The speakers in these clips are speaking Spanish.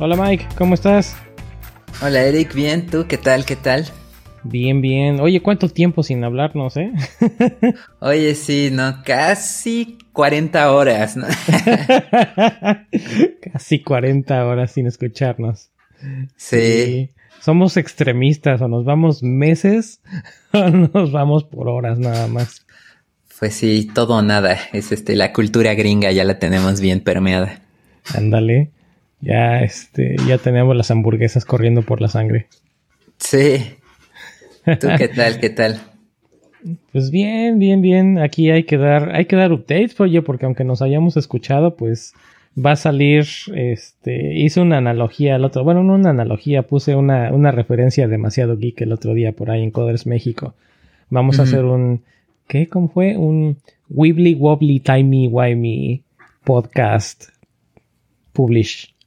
Hola Mike, ¿cómo estás? Hola Eric, bien, ¿tú qué tal? ¿Qué tal? Bien, bien. Oye, ¿cuánto tiempo sin hablarnos, eh? Oye, sí, no, casi 40 horas, ¿no? casi 40 horas sin escucharnos. Sí. Somos extremistas, o nos vamos meses o nos vamos por horas nada más. Pues sí, todo o nada. Es este, la cultura gringa ya la tenemos bien permeada. Ándale. Ya, este, ya tenemos las hamburguesas corriendo por la sangre. Sí. ¿Tú qué tal? ¿Qué tal? Pues bien, bien, bien. Aquí hay que dar, hay que dar updates, oye, porque aunque nos hayamos escuchado, pues va a salir, este, hice una analogía el otro, bueno, no una analogía, puse una, una referencia demasiado geek el otro día por ahí en Coders México. Vamos a hacer un, ¿qué? ¿Cómo fue? Un Wibbly Wobbly Timey Wimey podcast publish.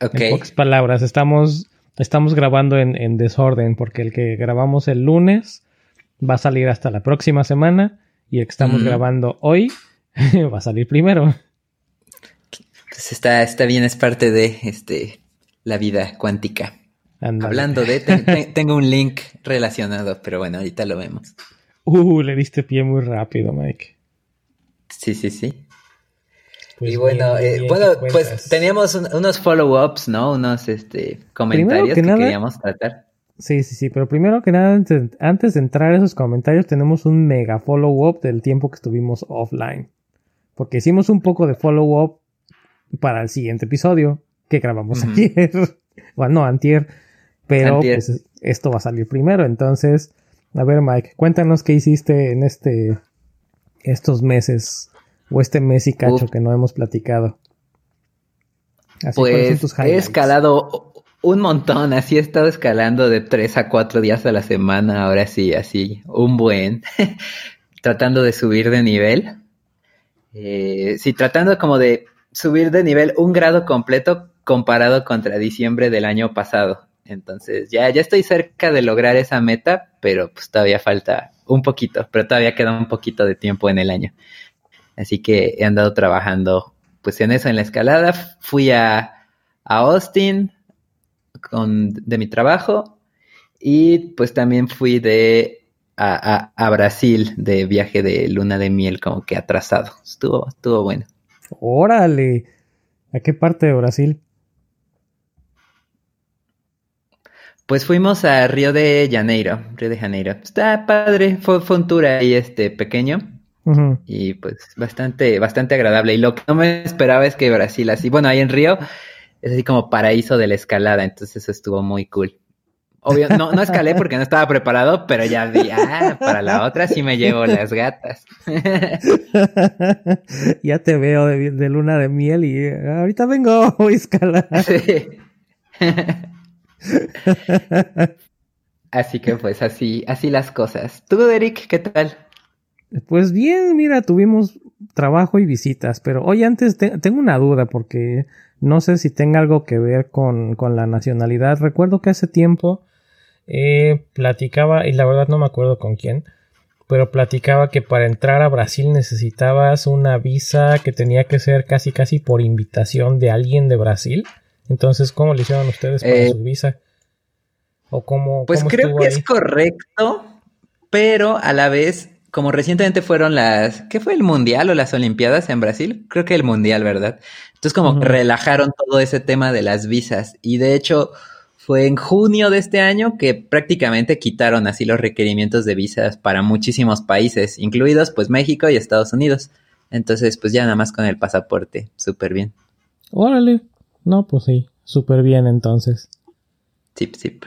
Ok. En pocas palabras, estamos, estamos grabando en, en desorden porque el que grabamos el lunes va a salir hasta la próxima semana y el que estamos Mm. grabando hoy va a salir primero. Pues está, está bien, es parte de este, la vida cuántica. Hablando de, te- te- tengo un link relacionado, pero bueno, ahorita lo vemos. Uh, le diste pie muy rápido, Mike. Sí, sí, sí. Pues y bueno, bien, eh, bien, bueno, ¿qué pues teníamos un- unos follow-ups, ¿no? Unos este, comentarios que que, nada- queríamos tratar. Sí, sí, sí, pero primero que nada, antes, antes de entrar a esos comentarios, tenemos un mega follow-up del tiempo que estuvimos offline. Porque hicimos un poco de follow-up para el siguiente episodio que grabamos Ujú. ayer. bueno, no, antier. Pero Antier. pues esto va a salir primero. Entonces, a ver, Mike, cuéntanos qué hiciste en este estos meses o este mes y cacho Uf. que no hemos platicado. Así, ¿cuáles son Pues tus he escalado un montón, así he estado escalando de tres a cuatro días a la semana, ahora sí, así, un buen, tratando de subir de nivel. Eh, sí, tratando como de subir de nivel un grado completo comparado contra diciembre del año pasado. Entonces ya, ya estoy cerca de lograr esa meta, pero pues todavía falta un poquito, pero todavía queda un poquito de tiempo en el año. Así que he andado trabajando pues en eso, en la escalada. Fui a, a Austin con, de mi trabajo y pues también fui de a, a- a Brasil de viaje de luna de miel como que atrasado. Estuvo, estuvo bueno. Órale. ¿A qué parte de Brasil? Pues fuimos a Río de Janeiro, Río de Janeiro. Está padre, fue, fue un tour ahí este pequeño Y pues bastante, bastante agradable. Y lo que no me esperaba es que Brasil así, bueno, ahí en Río es así como paraíso de la escalada, entonces eso estuvo muy cool. Obvio, no, no escalé porque no estaba preparado, pero ya vi, ah, para la otra sí me llevo las gatas. ya te veo de, de luna de miel y ahorita vengo voy a escalar. Sí. Así que pues así, así las cosas. ¿Tú, Eric, qué tal? Pues bien, mira, tuvimos trabajo y visitas, pero hoy antes te- tengo una duda porque no sé si tenga algo que ver con, con la nacionalidad. Recuerdo que hace tiempo eh, platicaba, y la verdad no me acuerdo con quién, pero platicaba que para entrar a Brasil necesitabas una visa que tenía que ser casi casi por invitación de alguien de Brasil. Entonces, ¿cómo le hicieron ustedes para Eh, su visa? ¿O cómo, Pues cómo creo que ahí? es correcto, pero a la vez, como recientemente fueron las, ¿qué fue el mundial o las olimpiadas en Brasil? Creo que el mundial, ¿verdad? Entonces como que relajaron todo ese tema de las visas y de hecho fue en junio de este año que prácticamente quitaron así los requerimientos de visas para muchísimos países, incluidos pues México y Estados Unidos. Entonces pues ya nada más con el pasaporte, súper bien. Órale. No, pues sí, súper bien entonces. Zip, zip.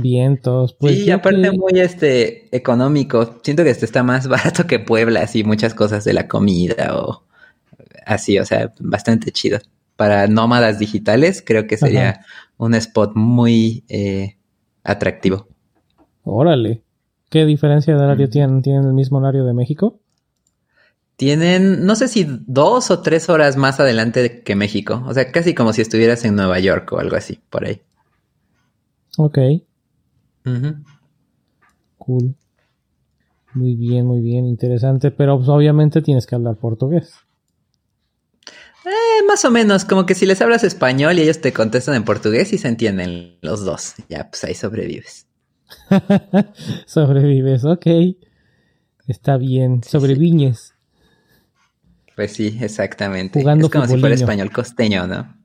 Bien, todos. Pues sí, yo aparte que- muy este económico. Siento que este está más barato que Puebla, así muchas cosas de la comida o así, o sea, bastante chido. Para nómadas digitales, creo que sería Ajá. un spot muy eh, atractivo. Órale. ¿Qué diferencia de horario Mm. tienen? ¿Tienen el mismo horario de México? Tienen, no sé si dos o tres horas más adelante que México. O sea, casi como si estuvieras en Nueva York o algo así, por ahí. Ok, Cool. Muy bien, muy bien, interesante. Pero pues, obviamente tienes que hablar portugués. más o menos, como que si les hablas español y ellos te contestan en portugués y se entienden los dos. Ya, pues ahí sobrevives. sobrevives, ok. Está bien, sobreviñes. Pues sí, exactamente. Jugando es como si fuera español costeño, ¿no?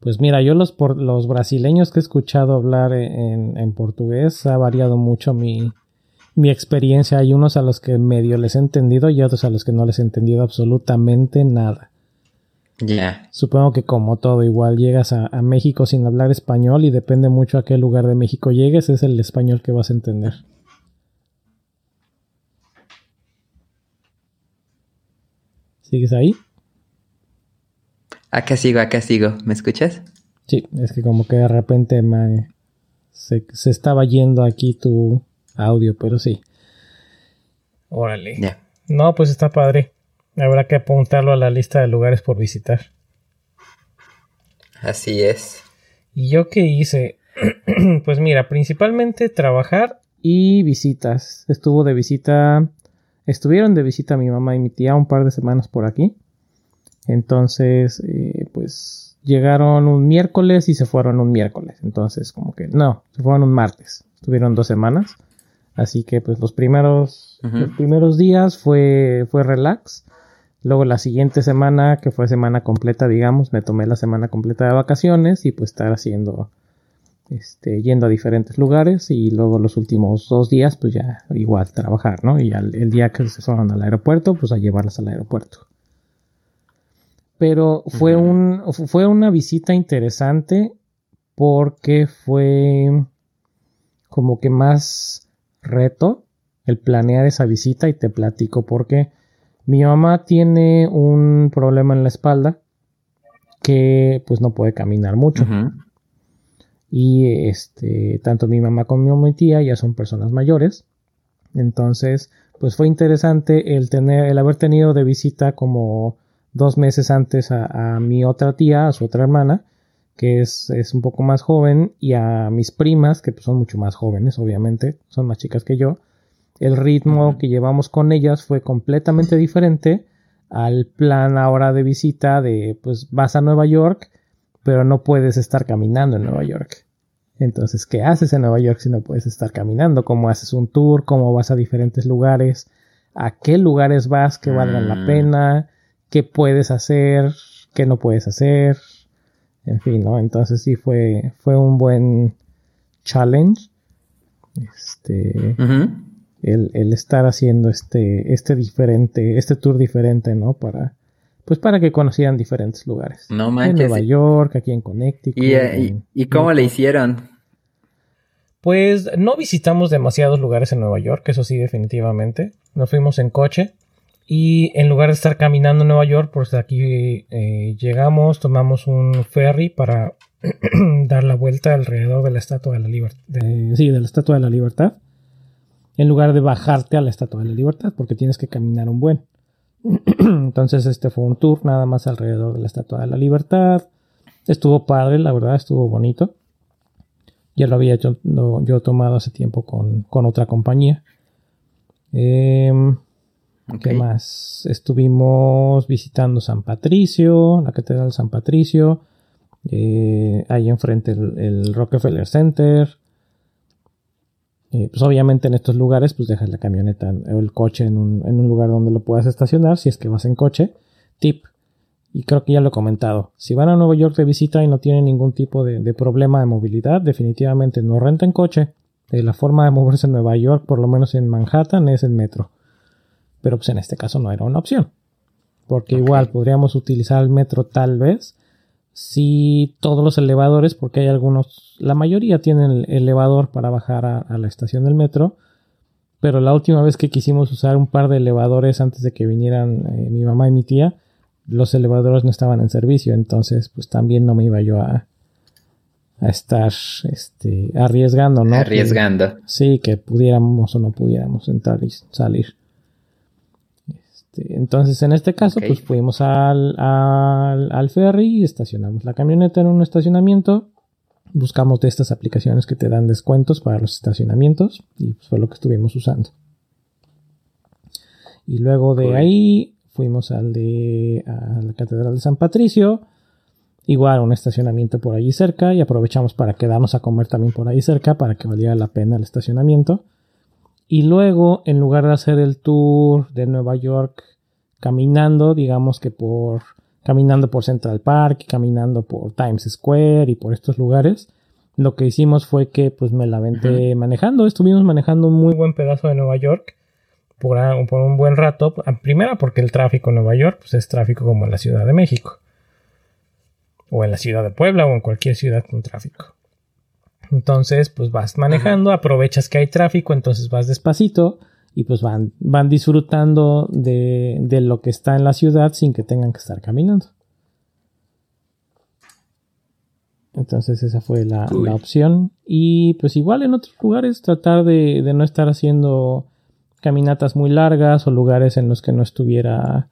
Pues mira, yo los, por, los brasileños que he escuchado hablar en, en portugués ha variado mucho mi, mi experiencia. Hay unos a los que medio les he entendido y otros a los que no les he entendido absolutamente nada. Ya. Supongo que como todo, igual llegas a, México sin hablar español y depende mucho a qué lugar de México llegues, es el español que vas a entender. ¿Sigues ahí? Acá sigo, acá sigo. ¿Me escuchas? Sí, es que como que de repente me, se, se estaba yendo aquí tu, audio, pero sí. Órale. No, pues está padre. Habrá que apuntarlo a la lista de lugares por visitar. Así es. ¿Y yo qué hice? pues mira, principalmente trabajar y visitas. Estuvo de visita, estuvieron de visita mi mamá y mi tía un par de semanas por aquí. Entonces, eh, pues llegaron un miércoles y se fueron un miércoles. Entonces, como que no, se fueron un martes. Estuvieron dos semanas. Así que pues los primeros, los primeros días fue, fue relax. Luego la siguiente semana, que fue semana completa, digamos, me tomé la semana completa de vacaciones y pues estar haciendo, este, yendo a diferentes lugares y luego los últimos dos días pues ya igual trabajar, ¿no? Y el día que se fueron al aeropuerto pues a llevarlas al aeropuerto. Pero fue un, fue una visita interesante porque fue como que más reto el planear esa visita y te platico porque mi mamá tiene un problema en la espalda que pues no puede caminar mucho. Y este, tanto mi mamá como mi tía ya son personas mayores. Entonces, pues fue interesante el tener, el haber tenido de visita como dos meses antes a, a mi otra tía, a su otra hermana, que es, un poco más joven, y a mis primas, que pues, son mucho más jóvenes, obviamente, son más chicas que yo, el ritmo que llevamos con ellas fue completamente diferente al plan ahora de visita de, pues vas a Nueva York, pero no puedes estar caminando en Nueva York. Entonces, ¿qué haces en Nueva York si no puedes estar caminando? ¿Cómo haces un tour? ¿Cómo vas a diferentes lugares? ¿A qué lugares vas que valgan la mm. pena? ¿Qué puedes hacer? ¿Qué no puedes hacer? En fin, ¿no? Entonces sí fue, fue un buen challenge. Este. el, estar haciendo este, este diferente, este tour diferente, ¿no? Para, pues para que conocieran diferentes lugares. No En Nueva York, aquí en Connecticut. ¿Y, eh, y, cómo le hicieron? Pues no visitamos demasiados lugares en Nueva York, eso sí, definitivamente. Nos fuimos en coche. Y en lugar de estar caminando en Nueva York, pues aquí eh, llegamos, tomamos un ferry para dar la vuelta alrededor de la Estatua de la Libertad. sí, de la Estatua de la Libertad. En lugar de bajarte a la Estatua de la Libertad, porque tienes que caminar un buen. Entonces este fue un tour nada más alrededor de la Estatua de la Libertad. Estuvo padre, la verdad, estuvo bonito. Ya lo había hecho, yo tomado hace tiempo con, con otra compañía. Eh, ¿Qué más? Estuvimos visitando San Patricio, la Catedral San Patricio. Eh, ahí enfrente el, Rockefeller Center. Eh, pues obviamente en estos lugares pues dejas la camioneta o el coche en un, en un, lugar donde lo puedas estacionar si es que vas en coche. Tip, y creo que ya lo he comentado, si van a Nueva York de visita y no tienen ningún tipo de, de problema de movilidad, definitivamente no renten coche. Eh, la forma de moverse en Nueva York, por lo menos en Manhattan, es en metro pero pues en este caso no era una opción. Porque igual podríamos utilizar el metro tal vez si todos los elevadores, porque hay algunos, la mayoría tienen elevador para bajar a, la estación del metro, pero la última vez que quisimos usar un par de elevadores antes de que vinieran eh, mi mamá y mi tía, los elevadores no estaban en servicio, entonces pues también no me iba yo a, a estar este, arriesgando, ¿no? Arriesgando. sí, que pudiéramos o no pudiéramos entrar y salir. Este, entonces, en este caso, pues fuimos al, al, ferry, estacionamos la camioneta en un estacionamiento, buscamos de estas aplicaciones que te dan descuentos para los estacionamientos y pues fue lo que estuvimos usando. Y luego de ahí fuimos al de a la Catedral de San Patricio. Igual un estacionamiento por allí cerca y aprovechamos para quedarnos a comer también por ahí cerca para que valiera la pena el estacionamiento. Y luego, en lugar de hacer el tour de Nueva York caminando, digamos que por caminando por Central Park, caminando por Times Square y por estos lugares, lo que hicimos fue que pues me la aventé manejando. Estuvimos manejando un muy buen pedazo de Nueva York por, por un buen rato. Primera porque el tráfico en Nueva York pues, es tráfico como en la Ciudad de México. O en la ciudad de Puebla o en cualquier ciudad con tráfico. Entonces, pues vas manejando, aprovechas que hay tráfico, entonces vas despacito y pues van, van disfrutando de, de lo que está en la ciudad sin que tengan que estar caminando. Entonces esa fue la, opción. Y pues igual en otros lugares tratar de, de, no estar haciendo caminatas muy largas o lugares en los que no estuviera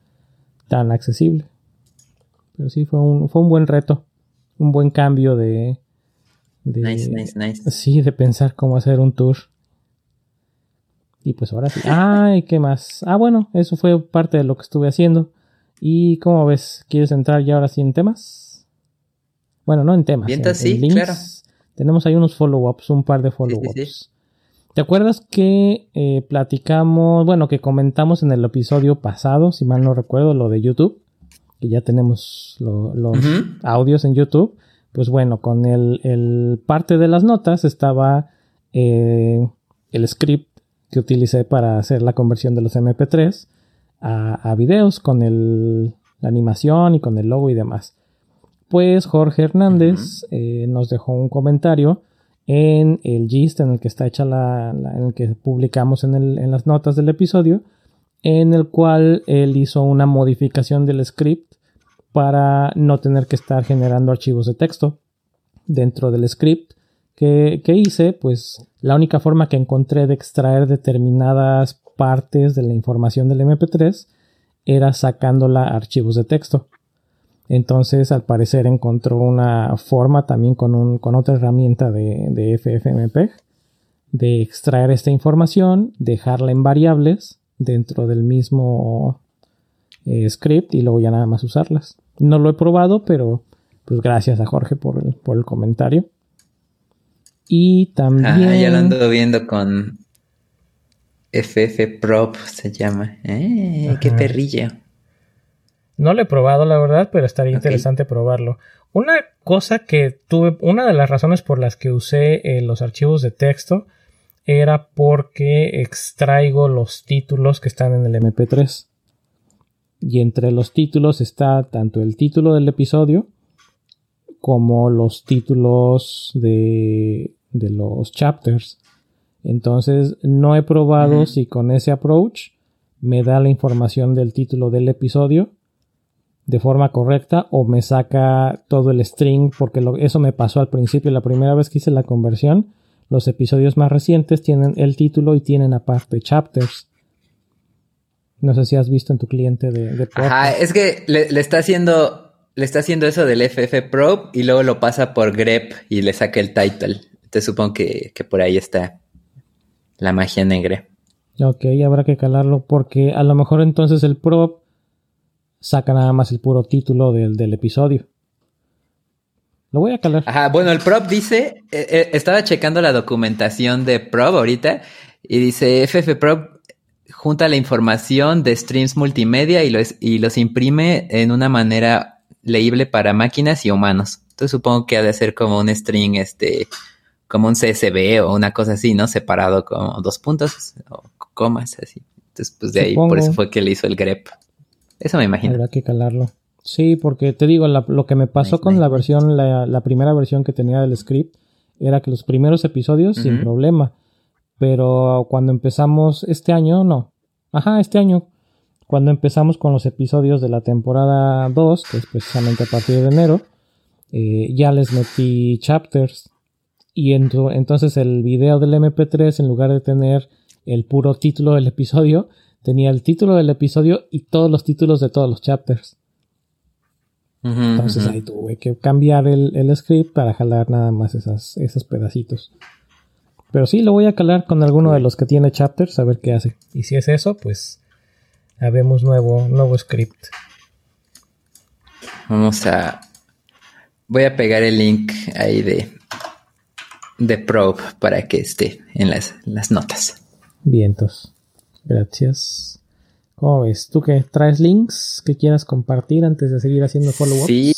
tan accesible. Pero sí, fue un, fue un buen reto. Un buen cambio de, de... Nice, nice, nice. Sí, de pensar cómo hacer un tour. Y pues ahora sí. Ay, ¿qué más? Ah, bueno, eso fue parte de lo que estuve haciendo. ¿Y cómo ves? ¿Quieres entrar ya ahora sí en temas? Bueno, no en temas. en, sí, claro. Tenemos ahí unos follow-ups, un par de follow-ups. ¿Te acuerdas que eh, platicamos, bueno, que comentamos en el episodio pasado, si mal no recuerdo, lo de YouTube? Que ya tenemos los audios en YouTube. Pues bueno, con el, parte de las notas estaba eh, el script que utilicé para hacer la conversión de los MP3 a, a videos con el, la animación y con el logo y demás. Pues Jorge Hernández eh, nos dejó un comentario en el gist en el que está hecha la, en el que publicamos en, el, en, las notas del episodio en el cual él hizo una modificación del script para no tener que estar generando archivos de texto dentro del script. Que, hice pues la única forma que encontré de extraer determinadas partes de la información del mp3 era sacándola a archivos de texto. Entonces, al parecer, encontró una forma también con, un, con otra herramienta de, de FFmpeg de extraer esta información, dejarla en variables dentro del mismo eh, script y luego ya nada más usarlas. No lo he probado, pero pues gracias a Jorge por el, por el comentario. Y también. Ah, ya lo ando viendo con FFprop se llama. ¡Eh! ¡Qué perrillo! No lo he probado, la verdad, pero estaría interesante probarlo. Una cosa que tuve, una de las razones por las que usé eh, los archivos de texto era porque extraigo los títulos que están en el MP3. Y entre los títulos está tanto el título del episodio como los títulos de, de los chapters. Entonces no he probado si con ese approach me da la información del título del episodio de forma correcta o me saca todo el string porque eso me pasó al principio. La primera vez que hice la conversión los episodios más recientes tienen el título y tienen aparte chapters no sé si has visto en tu cliente de, de Ajá, es que le, está haciendo le está haciendo eso del FF Pro y luego lo pasa por grep y le saca el title te supongo que, que por ahí está la magia negra ok habrá que calarlo porque a lo mejor entonces el prop saca nada más el puro título del, episodio. Lo voy a calar. Ajá, bueno, el prop dice, eh, eh, estaba checando la documentación de prop ahorita y dice FF Prop junta la información de streams multimedia y los, y los imprime en una manera leíble para máquinas y humanos. Entonces supongo que ha de ser como un string, este, como un CSV o una cosa así, ¿no? Separado como dos puntos o comas, así. Entonces, pues de ahí, por eso fue que le hizo el grep. Eso me imagino. Habrá que calarlo. Sí, porque te digo, lo que me pasó con la versión, la, primera versión que tenía del script, era que los primeros episodios sin problema. Pero cuando empezamos este año, no. Ajá, este año. Cuando empezamos con los episodios de la temporada 2, que es precisamente a partir de enero, eh, ya les metí chapters. Y entonces el video del MP3, en lugar de tener el puro título del episodio, tenía el título del episodio y todos los títulos de todos los chapters. Entonces ahí tuve que cambiar el, script para jalar nada más esas, esos pedacitos. Pero sí, lo voy a calar con alguno de los que tiene chapters a ver qué hace. Y si es eso, pues Habemos nuevo, nuevo script. Vamos a. Voy a pegar el link ahí de, de Probe para que esté en las, las notas. Vientos. Gracias. ¿Cómo ves? ¿Tú que traes links que quieras compartir antes de seguir haciendo follow-ups? Sí.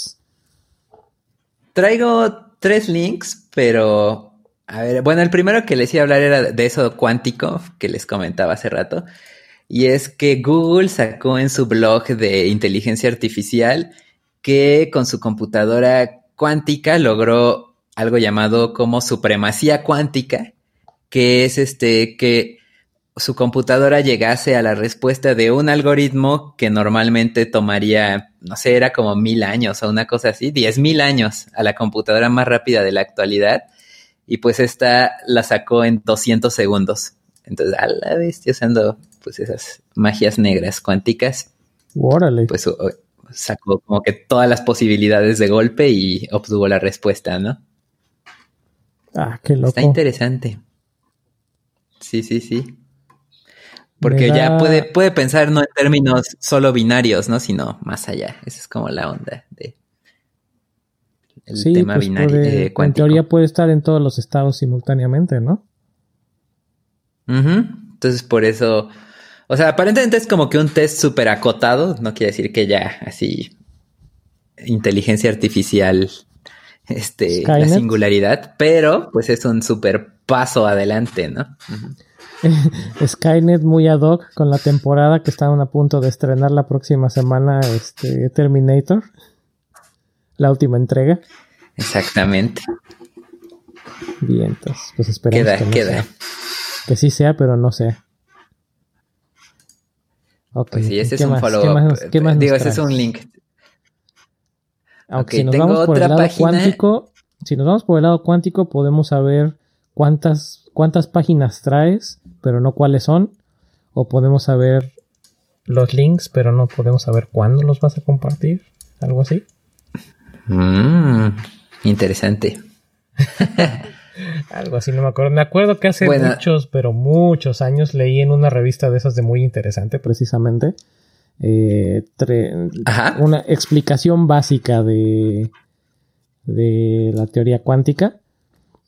Traigo tres links, pero a ver, bueno, el primero que les iba a hablar era de eso cuántico que les comentaba hace rato. Y es que Google sacó en su blog de inteligencia artificial que con su computadora cuántica logró algo llamado como supremacía cuántica, que es este que su computadora llegase a la respuesta de un algoritmo que normalmente tomaría, no sé, era como mil años o una cosa así, diez mil años a la computadora más rápida de la actualidad. Y pues esta la sacó en 200 segundos. Entonces, a la vez, usando pues esas magias negras cuánticas. Órale. Pues sacó como que todas las posibilidades de golpe y obtuvo la respuesta, ¿no? Ah, qué loco. Está interesante. Sí, sí, sí. Porque ya puede, puede pensar no en términos solo binarios, ¿no? Sino más allá. Esa es como la onda de el tema pues binario. Eh, en teoría puede estar en todos los estados simultáneamente, ¿no? Entonces por eso. O sea, aparentemente es como que un test súper acotado. No quiere decir que ya así. Inteligencia artificial. Este, la singularidad, pero pues es un súper paso adelante, ¿no? Skynet muy ad hoc con la temporada que estaban a punto de estrenar la próxima semana este Terminator. La última entrega. Exactamente. Bien, entonces, pues esperemos que, queda. que sí sea, pero no sea. Ok. Pues sí, ese es un follow-up. ¿Qué más, Digo, ese es un link. Aunque si nos vamos por el lado cuántico, si nos vamos por el lado cuántico, podemos saber cuántas, cuántas páginas traes pero no cuáles son. O podemos saber los links, pero no podemos saber cuándo los vas a compartir. Algo así. Mm, interesante. Algo así, no me acuerdo. Me acuerdo que hace muchos, pero muchos años leí en una revista de esas de muy interesante, precisamente, eh, una explicación básica de, de la teoría cuántica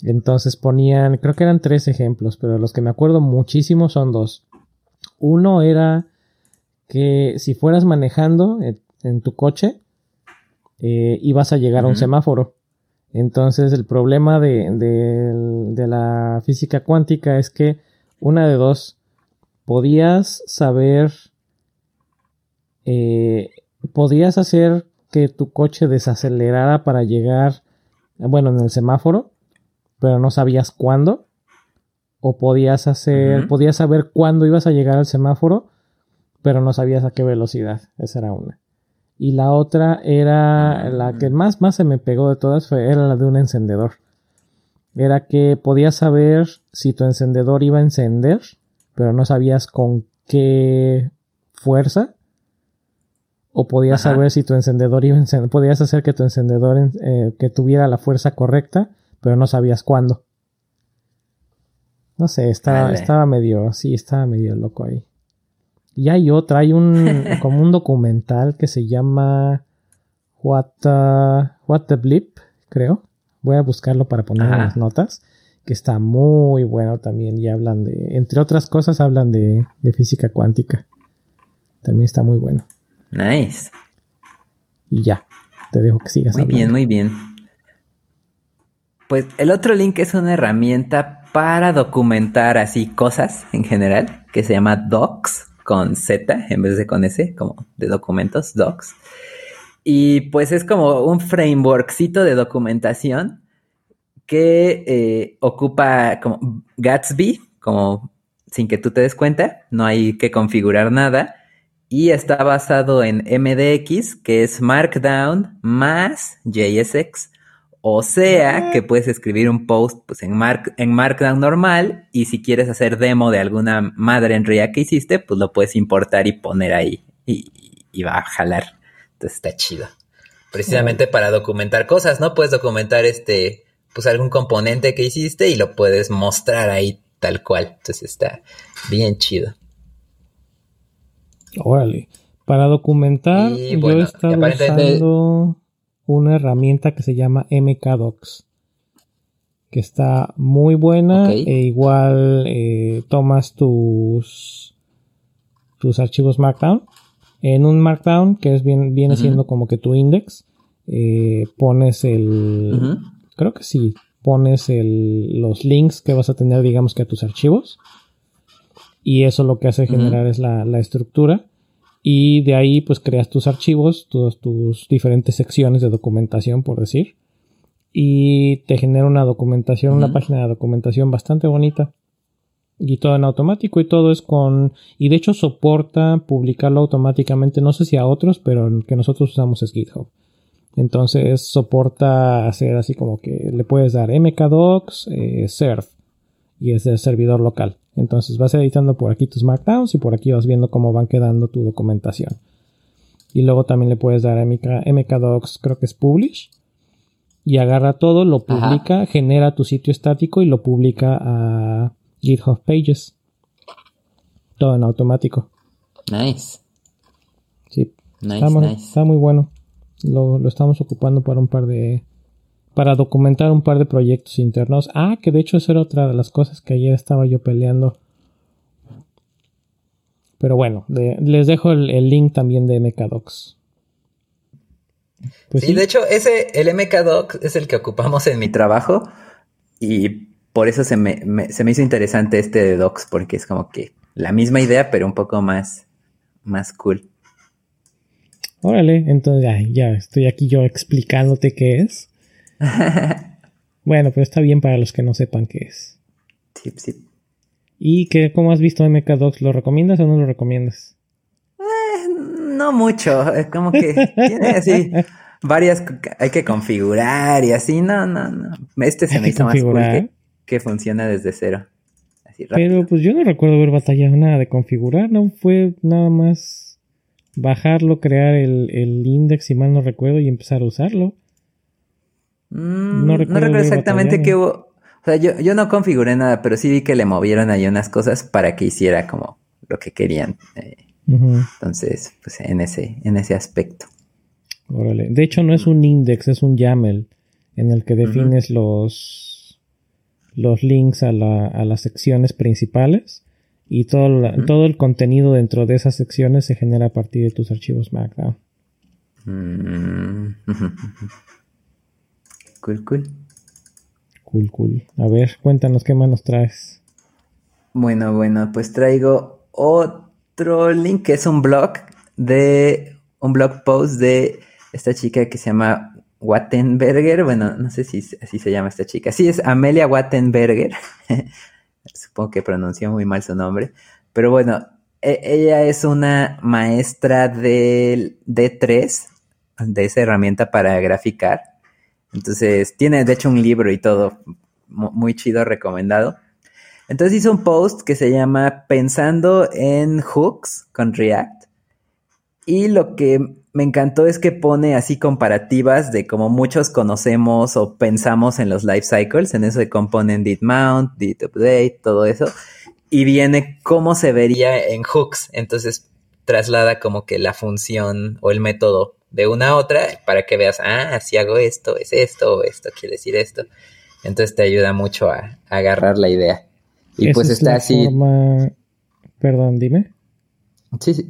entonces ponían, creo que eran tres ejemplos, pero los que me acuerdo muchísimo son dos. Uno era que si fueras manejando en, tu coche, eh, ibas a llegar a un semáforo. Entonces el problema de, de, la física cuántica es que una de dos, podías saber, eh, podías hacer que tu coche desacelerara para llegar, bueno, en el semáforo, pero no sabías cuándo. O podías hacer, podías saber cuándo ibas a llegar al semáforo, pero no sabías a qué velocidad. Esa era una. Y la otra era la que más, más se me pegó de todas, fue, era la de un encendedor. Era que podías saber si tu encendedor iba a encender, pero no sabías con qué fuerza. O podías saber si tu encendedor iba a encender, podías hacer que tu encendedor eh, que tuviera la fuerza correcta, pero no sabías cuándo. No sé, estaba, estaba medio, sí, estaba medio loco ahí. Y hay otra, hay un, como un documental que se llama What, What the Blip, creo. Voy a buscarlo para poner en las notas. Que está muy bueno también. Y hablan de, entre otras cosas, hablan de, de física cuántica. También está muy bueno. Nice. Y ya, te dejo que sigas. Muy bien, muy bien. Pues el otro link es una herramienta para documentar así cosas en general, que se llama Docs con Z en vez de con S, como de documentos, Docs. Y pues es como un frameworkcito de documentación que eh, ocupa como Gatsby, como sin que tú te des cuenta, no hay que configurar nada. Y está basado en MDX, que es Markdown más JSX. O sea que puedes escribir un post pues, en, en Markdown normal y si quieres hacer demo de alguna madre en React que hiciste, pues lo puedes importar y poner ahí y, va a jalar. Entonces está chido. Precisamente para documentar cosas, ¿no? Puedes documentar este, pues algún componente que hiciste y lo puedes mostrar ahí tal cual. Entonces está bien chido. Órale. Para documentar, yo he estado usando una herramienta que se llama MKDocs. Que está muy buena. E igual eh, tomas tus, tus archivos Markdown. En un Markdown, que es bien, viene siendo como que tu index, eh, pones el. Creo que sí. Pones el, los links que vas a tener, digamos que a tus archivos. Y eso lo que hace generar es la, la estructura y de ahí pues creas tus archivos, todas tus diferentes secciones de documentación, por decir, y te genera una documentación, una página de documentación bastante bonita. Y todo en automático y todo es con... Y de hecho soporta publicarlo automáticamente, no sé si a otros, pero el que nosotros usamos es GitHub. Entonces soporta hacer así como que le puedes dar mkdocs, eh, serve, y es de servidor local. Entonces vas editando por aquí tus markdowns y por aquí vas viendo cómo van quedando tu documentación. Y luego también le puedes dar a MK, mkdocs, creo que es publish. Y agarra todo, lo publica, genera tu sitio estático y lo publica a GitHub Pages. Todo en automático. Nice. Sí. Nice, está, muy, bueno. Lo, lo estamos ocupando para un par de, para documentar un par de proyectos internos. Ah, que de hecho eso era otra de las cosas que ayer estaba yo peleando. Pero bueno, les dejo el, link también de MKDocs. Pues sí, de hecho, ese, el MKDocs es el que ocupamos en mi trabajo y por eso se me, se me hizo interesante este de Docs, porque es como que la misma idea, pero un poco más, más cool. Órale, entonces ya, ya estoy aquí yo explicándote qué es. bueno, pero está bien para los que no sepan qué es. Sí, sí. ¿Y que, cómo has visto MK2? ¿Lo recomiendas o no lo recomiendas? Eh, no mucho, es como que tiene así varias, hay que configurar y así, no, no, no. Este se me hizo más cool que, funciona desde cero. Así Pero pues yo no recuerdo haber batallado nada de configurar, no fue nada más bajarlo, crear el, el index, si mal no recuerdo, y empezar a usarlo. Mm, no, recuerdo exactamente qué hubo. O sea, yo, no configuré nada, pero sí vi que le movieron ahí unas cosas para que hiciera como lo que querían. Eh. Entonces, pues en ese, en ese aspecto. Órale. De hecho, no es un index, es un YAML en el que defines los, los links a, la, a, las secciones principales y todo, todo el contenido dentro de esas secciones se genera a partir de tus archivos Markdown. Cool, cool. Cool, cool. A ver, cuéntanos qué más nos traes. Bueno, bueno, pues traigo otro link que es un blog de un blog post de esta chica que se llama Wattenberger. Bueno, no sé si así se llama esta chica. Sí, es Amelia Wattenberger. Supongo que pronunció muy mal su nombre. Pero bueno, e, ella es una maestra del D3, de esa herramienta para graficar. Entonces, tiene de hecho un libro y todo muy chido, recomendado. Entonces hizo un post que se llama Pensando en Hooks con React. Y lo que me encantó es que pone así comparativas de como muchos conocemos o pensamos en los life cycles, en eso de component did mount, did update, todo eso. Y viene cómo se vería en hooks. Entonces traslada como que la función o el método de una a otra para que veas, ah, si hago esto, es esto, o esto quiere decir esto. Entonces te ayuda mucho a, agarrar la idea. Y pues está así. Perdón, dime. Sí, sí.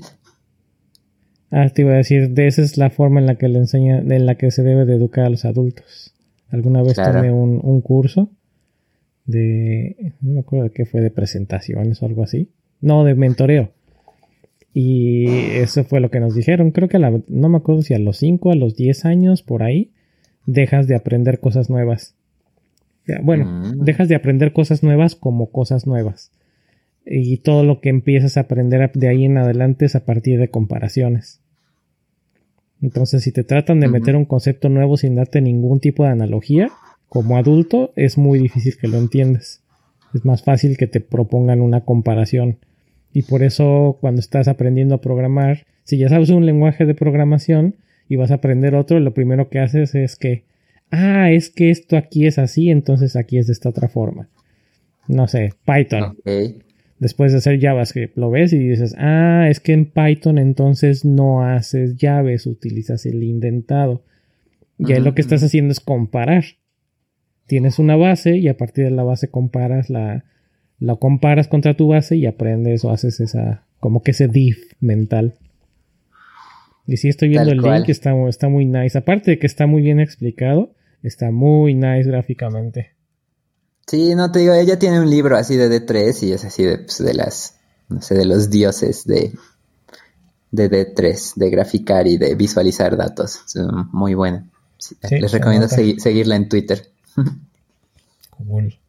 Ah, te iba a decir, de esa es la forma en la que le enseña, en la que se debe de educar a los adultos. Alguna vez tomé un, un curso de, no me acuerdo de qué fue, de presentaciones o algo así. No, de mentoreo. Y eso fue lo que nos dijeron. Creo que no me acuerdo si a los 5, a los 10 años, por ahí, dejas de aprender cosas nuevas. Bueno, mm. dejas de aprender cosas nuevas como cosas nuevas. Y todo lo que empiezas a aprender de ahí en adelante es a partir de comparaciones. Entonces, si te tratan de meter un concepto nuevo sin darte ningún tipo de analogía, como adulto, es muy difícil que lo entiendas. Es más fácil que te propongan una comparación y por eso cuando estás aprendiendo a programar, si ya sabes un lenguaje de programación y vas a aprender otro, lo primero que haces es que, ah, es que esto aquí es así, entonces aquí es de esta otra forma. No sé, Python. después de hacer JavaScript. Lo ves y dices, ah, es que en Python entonces no haces llaves, utilizas el indentado. Y ahí lo que estás haciendo es comparar. Tienes una base y a partir de la base comparas la, la comparas contra tu base y aprendes o haces esa, como que ese diff mental. Y sí estoy viendo el link, está, está muy nice. Aparte de que está muy bien explicado, está muy nice gráficamente. Sí, no te digo, ella tiene un libro así de D3 y es así de, pues, de las, no sé, de los dioses de, de D3, de graficar y de visualizar datos. muy buena. les recomiendo seguirla en Twitter. cool.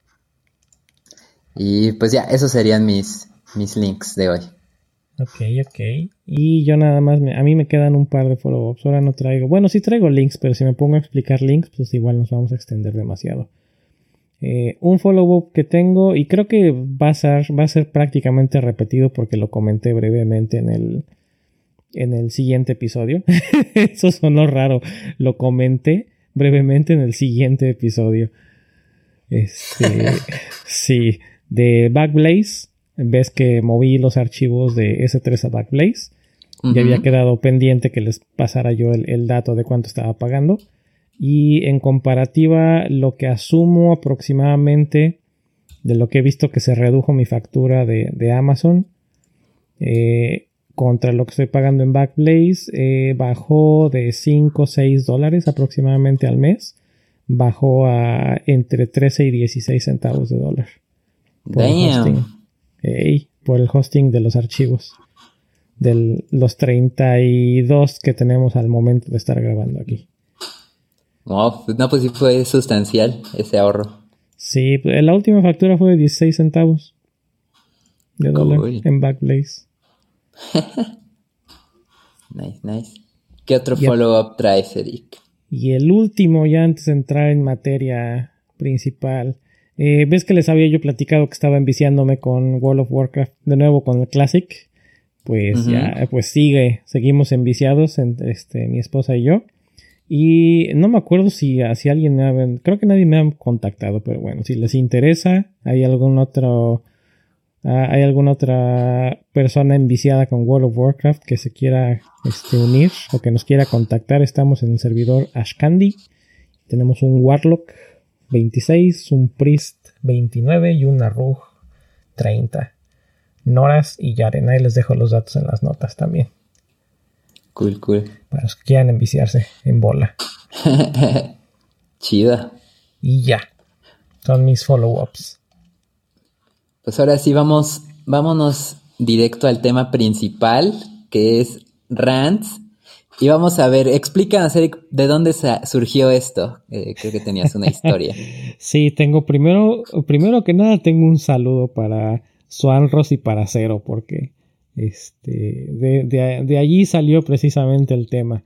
Y pues ya, esos serían mis, mis links de hoy. Ok, ok. Y yo nada más, a mí me quedan un par de follow-ups. Ahora no traigo, bueno, sí traigo links, pero si me pongo a explicar links, pues igual nos vamos a extender demasiado. Eh, un follow-up que tengo y creo que va a, ser, va a ser prácticamente repetido porque lo comenté brevemente en el, en el siguiente episodio. Eso sonó raro. Lo comenté brevemente en el siguiente episodio. Este, sí, de Backblaze. Ves que moví los archivos de S3 a Backblaze. Y había quedado pendiente que les pasara yo el, el dato de cuánto estaba pagando y en comparativa lo que asumo aproximadamente de lo que he visto que se redujo mi factura de, Amazon eh, contra lo que estoy pagando en Backblaze eh, bajó de 5 o 6 dólares aproximadamente al mes bajó a entre 13 y 16 centavos de dólar por el hosting por el hosting de los archivos de los 32 que tenemos al momento de estar grabando aquí no, pues, no, pues sí fue sustancial ese ahorro. Sí, pues, la última factura fue de 16 centavos de dólar en Backblaze. nice, nice. ¿Qué otro follow-up traes, Eric? Y el último, ya antes de entrar en materia principal. Eh, ¿Ves que les había yo platicado que estaba enviciándome con World of Warcraft de nuevo con el Classic? Pues ya, pues sigue, seguimos enviciados, este, mi esposa y yo. Y no me acuerdo si, si alguien me ha, creo que nadie me ha contactado, pero bueno, si les interesa, hay algún otro, ah, hay alguna otra persona enviciada con World of Warcraft que se quiera este, unir o que nos quiera contactar, estamos en el servidor Ashcandy. Tenemos un Warlock 26, un Priest 29 y un Arug 30. Noras y Yaren, ahí les dejo los datos en las notas también. Cool, cool. Para los que quieran enviciarse en bola. Chida. Y ya. Son mis follow-ups. Pues ahora sí, vamos, vámonos directo al tema principal, que es rants. Y vamos a ver, explícanos, Eric, de dónde surgió esto. Eh, creo que tenías una historia. sí, tengo primero, primero que nada, tengo un saludo para Swan Ross y para Cero, porque este, de, allí salió precisamente el tema.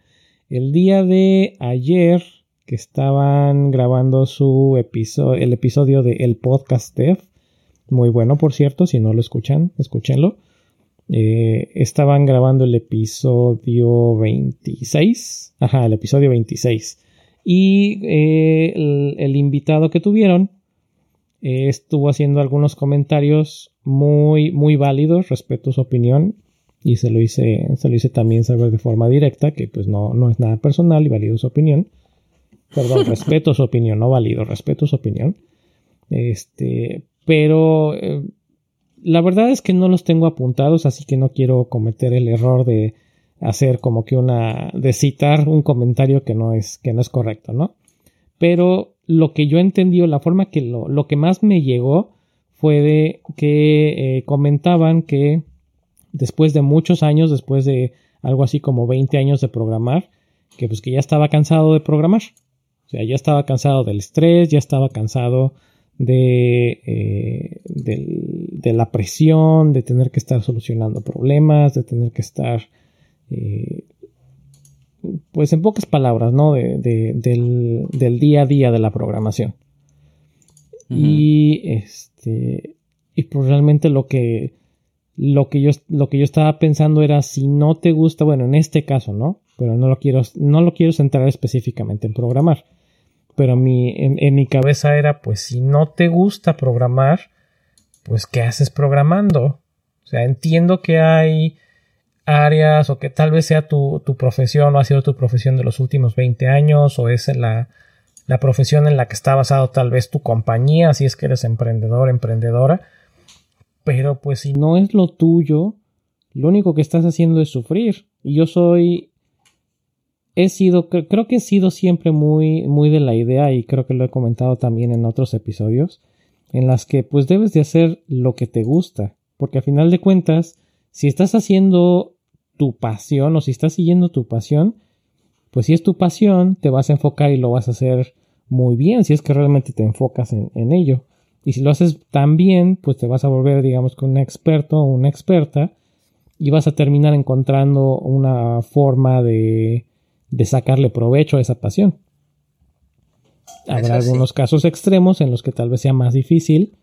El día de ayer que estaban grabando su episodio, el episodio de El Podcast Dev, muy bueno por cierto, si no lo escuchan, escúchenlo. Eh, estaban grabando el episodio 26, ajá, el episodio 26. Y eh, el, invitado que tuvieron eh, estuvo haciendo algunos comentarios muy, muy válido, respeto su opinión y se lo hice, se lo hice también saber de forma directa que pues no, no es nada personal y válido su opinión. Perdón, respeto su opinión, no válido, respeto su opinión. Este, pero la verdad es que no los tengo apuntados, así que no quiero cometer el error de hacer como que una, de citar un comentario que no es, que no es correcto, ¿no? Pero lo que yo entendí la forma que lo, lo que más me llegó fue de que eh, comentaban que después de muchos años, después de algo así como 20 años de programar, que pues que ya estaba cansado de programar. O sea, ya estaba cansado del estrés, ya estaba cansado de, eh, de, la presión, de tener que estar solucionando problemas, de tener que estar, eh, pues en pocas palabras, ¿no? De, del, del, día a día de la programación. Y este, y pues realmente lo que, lo que yo, lo que yo estaba pensando era si no te gusta, bueno, en este caso, ¿no? Pero no lo quiero, no lo quiero centrar específicamente en programar. Pero mi, en, mi cabeza era, pues si no te gusta programar, pues, ¿qué haces programando? O sea, entiendo que hay áreas o que tal vez sea tu, profesión o ha sido tu profesión de los últimos 20 años o es la, la profesión en la que está basado tal vez tu compañía, si es que eres emprendedor, emprendedora. Pero pues si no es lo tuyo, lo único que estás haciendo es sufrir. Y yo soy he sido, creo que he sido siempre muy, muy de la idea y creo que lo he comentado también en otros episodios, en las que pues debes de hacer lo que te gusta, porque a final de cuentas, si estás haciendo tu pasión o si estás siguiendo tu pasión, pues si es tu pasión, te vas a enfocar y lo vas a hacer muy bien, si es que realmente te enfocas en, en ello. Y si lo haces tan bien, pues te vas a volver, digamos, con un experto o una experta y vas a terminar encontrando una forma de, de sacarle provecho a esa pasión. Habrá algunos casos extremos en los que tal vez sea más difícil,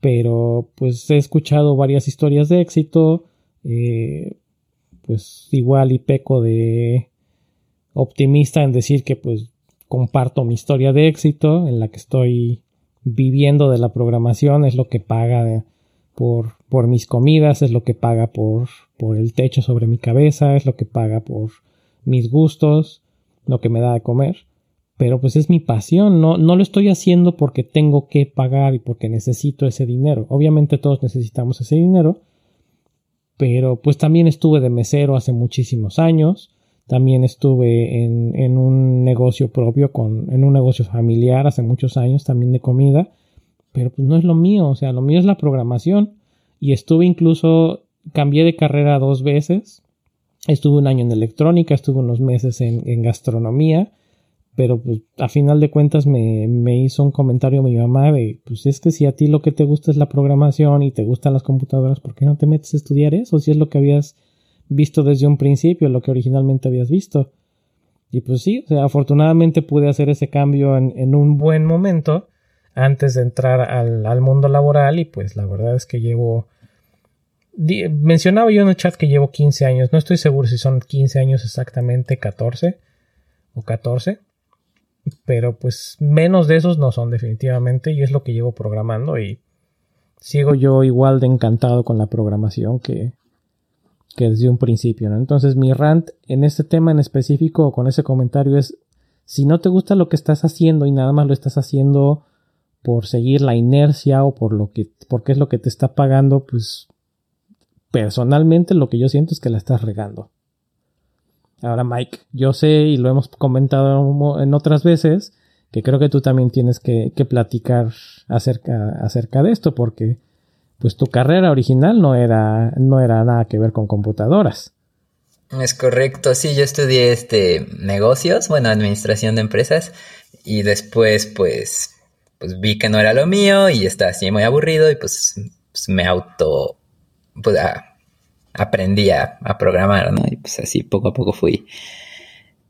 pero pues he escuchado varias historias de éxito, eh, pues igual y peco de optimista en decir que pues comparto mi historia de éxito en la que estoy viviendo de la programación, es lo que paga por, por mis comidas, es lo que paga por, por el techo sobre mi cabeza, es lo que paga por mis gustos, lo que me da de comer, pero pues es mi pasión, no, no lo estoy haciendo porque tengo que pagar y porque necesito ese dinero. Obviamente todos necesitamos ese dinero, pero pues también estuve de mesero hace muchísimos años, también estuve en, en un negocio propio, con, en un negocio familiar hace muchos años también de comida, pero pues no es lo mío, o sea, lo mío es la programación y estuve incluso, cambié de carrera dos veces, Estuve un año en electrónica, estuve unos meses en, gastronomía, pero pues a final de cuentas me, me, hizo un comentario mi mamá de, pues es que si a ti lo que te gusta es la programación y te gustan las computadoras, ¿por qué no te metes a estudiar eso? Si es lo que habías visto desde un principio, lo que originalmente habías visto. Y pues sí, o sea, afortunadamente pude hacer ese cambio en, en un buen momento antes de entrar al, al mundo laboral y pues la verdad es que llevo mencionaba yo en el chat que llevo 15 años, no estoy seguro si son 15 años exactamente, 14 o 14, pero pues menos de esos no son definitivamente y es lo que llevo programando y sigo yo igual de encantado con la programación que, desde un principio, ¿no? Entonces mi rant en este tema en específico con ese comentario es si no te gusta lo que estás haciendo y nada más lo estás haciendo por seguir la inercia o por lo que porque es lo que te está pagando, pues personalmente lo que yo siento es que la estás regando. Ahora, Mike, yo sé y lo hemos comentado en otras veces que creo que tú también tienes que, platicar acerca, acerca de esto porque pues tu carrera original no era, no era nada que ver con computadoras. Es correcto, sí, yo estudié este negocios, bueno, administración de empresas y después pues, pues vi que no era lo mío y estaba así muy aburrido y pues, pues me auto pues aprendí a, programar, ¿no? Y pues así poco a poco fui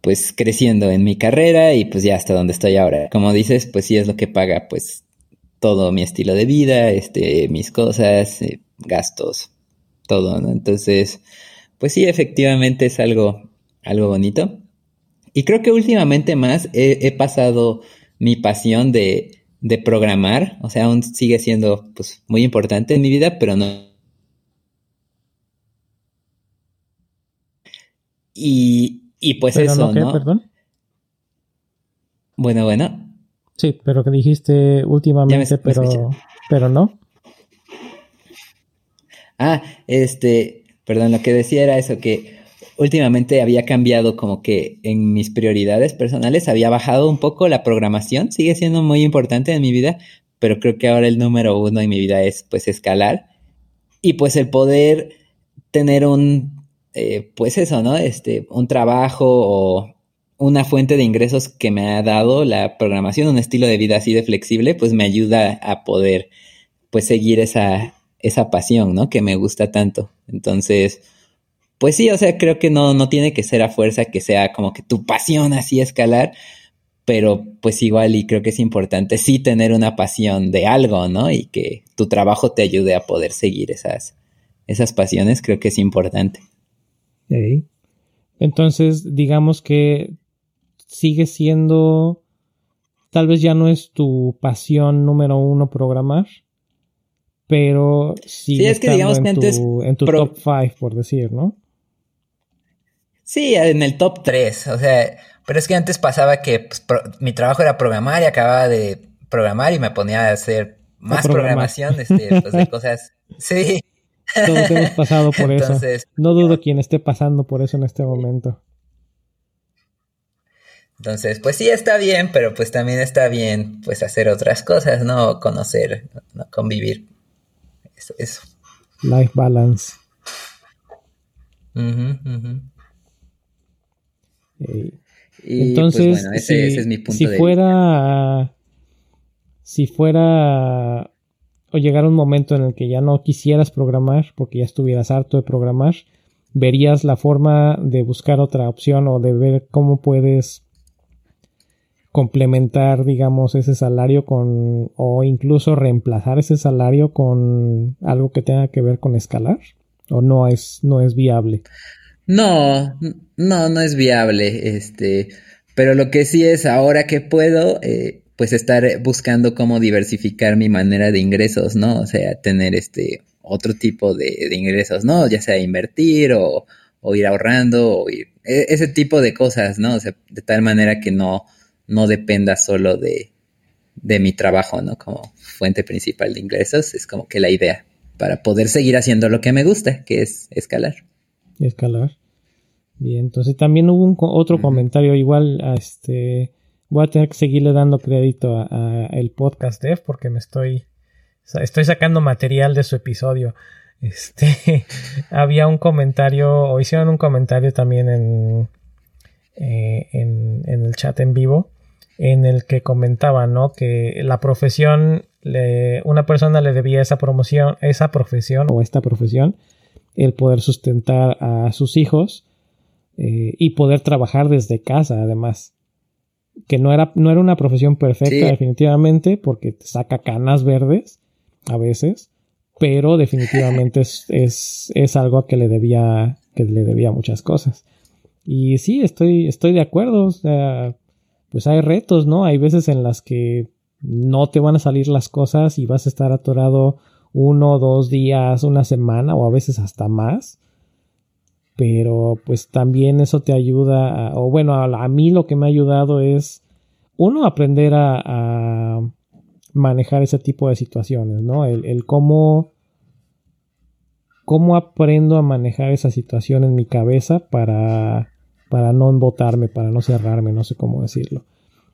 pues creciendo en mi carrera y pues ya hasta donde estoy ahora. Como dices, pues sí es lo que paga pues todo mi estilo de vida, este, mis cosas, eh, gastos, todo, ¿no? Entonces, pues sí, efectivamente es algo, algo bonito. Y creo que últimamente más he, he pasado mi pasión de, de programar, o sea, aún sigue siendo pues muy importante en mi vida, pero no Y, y pues eso, no, Perdón. Bueno, bueno. Sí, pero que dijiste últimamente, pero, pero no. Ah, este, perdón, lo que decía era eso, que últimamente había cambiado como que en mis prioridades personales había bajado un poco la programación, sigue siendo muy importante en mi vida, pero creo que ahora el número uno en mi vida es pues escalar y pues el poder tener un eh, pues eso, ¿no? Este, un trabajo o una fuente de ingresos que me ha dado la programación, un estilo de vida así de flexible, pues me ayuda a poder, pues seguir esa, esa pasión, ¿no? Que me gusta tanto. Entonces, pues sí, o sea, creo que no, no tiene que ser a fuerza que sea como que tu pasión así escalar, pero pues igual y creo que es importante sí tener una pasión de algo, ¿no? Y que tu trabajo te ayude a poder seguir esas, esas pasiones, creo que es importante. Entonces, digamos que sigue siendo, tal vez ya no es tu pasión número uno programar, pero sí, es que digamos en que tu, en tu top 5, por decir, ¿no? Sí, en el top 3, o sea, pero es que antes pasaba que pues, mi trabajo era programar y acababa de programar y me ponía a hacer más programación este, pues, de cosas. Sí. Todos hemos pasado por eso. No dudo quien esté pasando por eso en este momento. Entonces, pues sí está bien, pero pues también está bien pues hacer otras cosas, ¿no? Conocer, ¿no? convivir. Eso, eso. Life balance. Entonces, si, fuera, si fuera o llegara un momento en el que ya no quisieras programar porque ya estuvieras harto de programar, verías la forma de buscar otra opción o de ver cómo puedes complementar, digamos, ese salario con, o incluso reemplazar ese salario con algo que tenga que ver con escalar, o no es, no es viable. No, no, no es viable, este, pero lo que sí es ahora que puedo, eh, pues estar buscando cómo diversificar mi manera de ingresos, ¿no? O sea, tener este otro tipo de, ingresos, ¿no? Ya sea invertir o, o ir ahorrando o ir, e, ese tipo de cosas, ¿no? O sea, de tal manera que no, no dependa solo de, de mi trabajo, ¿no? Como fuente principal de ingresos, es como que la idea para poder seguir haciendo lo que me gusta, que es escalar. Escalar. Bien, entonces también hubo un otro comentario igual, a este, voy a tener que seguirle dando crédito a, el podcast Dev porque me estoy, estoy sacando material de su episodio. Este, había un comentario, o hicieron un comentario también en, eh, en, en, el chat en vivo, en el que comentaba, ¿no? Que la profesión, le, una persona le debía esa promoción, esa profesión o esta profesión, el poder sustentar a sus hijos eh, y poder trabajar desde casa, además. Que no era, no era una profesión perfecta, definitivamente, porque te saca canas verdes a veces, pero definitivamente es, es, es algo que le debía, que le debía muchas cosas. Y sí, estoy, estoy de acuerdo. O sea, pues hay retos, ¿no? Hay veces en las que no te van a salir las cosas y vas a estar atorado uno, dos días, una semana o a veces hasta más pero pues también eso te ayuda, o bueno, a, mí lo que me ha ayudado es, uno, aprender a, manejar ese tipo de situaciones, ¿no? El, cómo, cómo aprendo a manejar esa situación en mi cabeza para, para no embotarme, para no cerrarme, no sé cómo decirlo.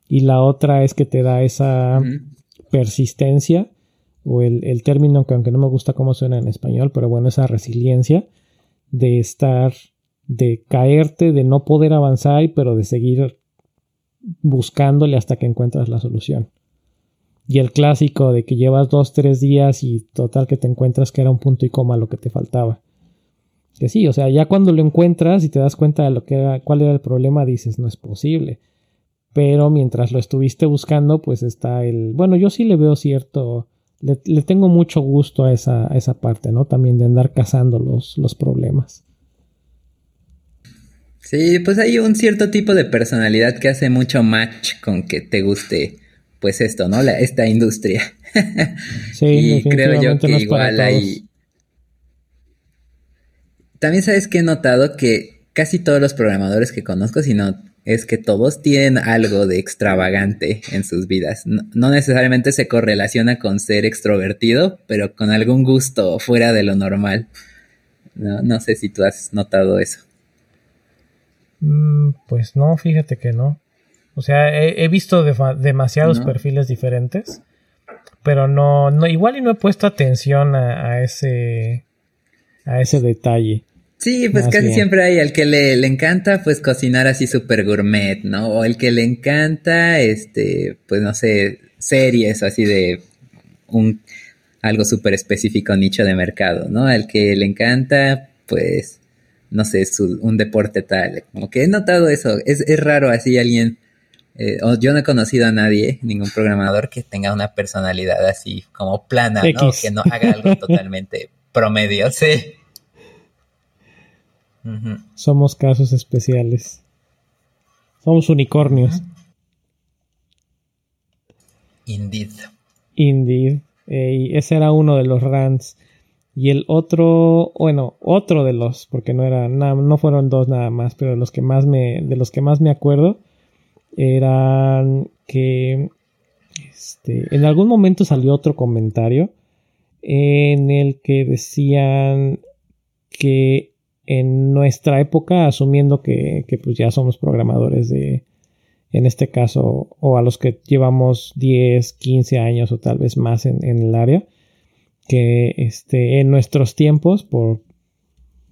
Y la otra es que te da esa persistencia, o el, el término que aunque no me gusta cómo suena en español, pero bueno, esa resiliencia de estar, de caerte, de no poder avanzar, pero de seguir buscándole hasta que encuentras la solución. Y el clásico de que llevas dos, tres días y total que te encuentras que era un punto y coma lo que te faltaba. Que sí, o sea, ya cuando lo encuentras y te das cuenta de lo que era, cuál era el problema, dices, no es posible. Pero mientras lo estuviste buscando, pues está el. Bueno, yo sí le veo cierto le, tengo mucho gusto a esa, esa, parte, ¿no? También de andar cazando los, los problemas. Sí, pues hay un cierto tipo de personalidad que hace mucho match con que te guste, pues esto, ¿no? La, esta industria. Sí, y creo yo que igual hay. También sabes que he notado que casi todos los programadores que conozco, si no es que todos tienen algo de extravagante en sus vidas. No, necesariamente se correlaciona con ser extrovertido, pero con algún gusto fuera de lo normal. No, sé si tú has notado eso. Mm, pues no, fíjate que no. O sea, he, visto demasiados perfiles diferentes, pero no, no, igual y no he puesto atención a ese, a ese detalle. Sí, pues casi siempre hay el que le, le, encanta pues cocinar así super gourmet, ¿no? O el que le encanta, este, pues no sé, series así de un algo súper específico nicho de mercado, ¿no? Al que le encanta, pues, no sé, su, un deporte tal. Como que he notado eso. Es, es raro así alguien. Eh, yo no he conocido a nadie, ningún programador que tenga una personalidad así como plana, ¿no? Que no haga algo totalmente promedio, sí. Somos casos especiales. Somos unicornios. Indeed. Indeed. Eh, y ese era uno de los rants. Y el otro, bueno, otro de los, porque no era, no fueron dos nada más, pero de los que más me, de los que más me acuerdo, eran que este, en algún momento salió otro comentario en el que decían que en nuestra época, asumiendo que, pues ya somos programadores de, en este caso, o a los que llevamos 10, 15 años o tal vez más en, el área, que este, en nuestros tiempos, por,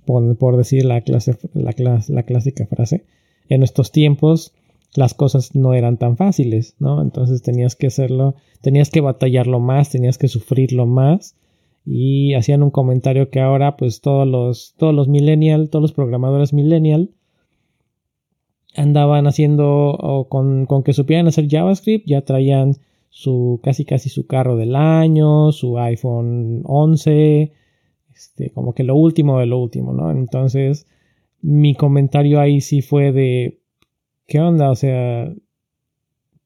por, decir la, clase, la, la clásica frase, en nuestros tiempos las cosas no eran tan fáciles, ¿no? Entonces tenías que hacerlo, tenías que batallarlo más, tenías que sufrirlo más. Y hacían un comentario que ahora, pues todos los, todos los millennial, todos los programadores millennial, andaban haciendo, o con, con que supieran hacer JavaScript, ya traían su, casi casi su carro del año, su iPhone 11, este, como que lo último de lo último, ¿no? Entonces, mi comentario ahí sí fue de, ¿qué onda? O sea,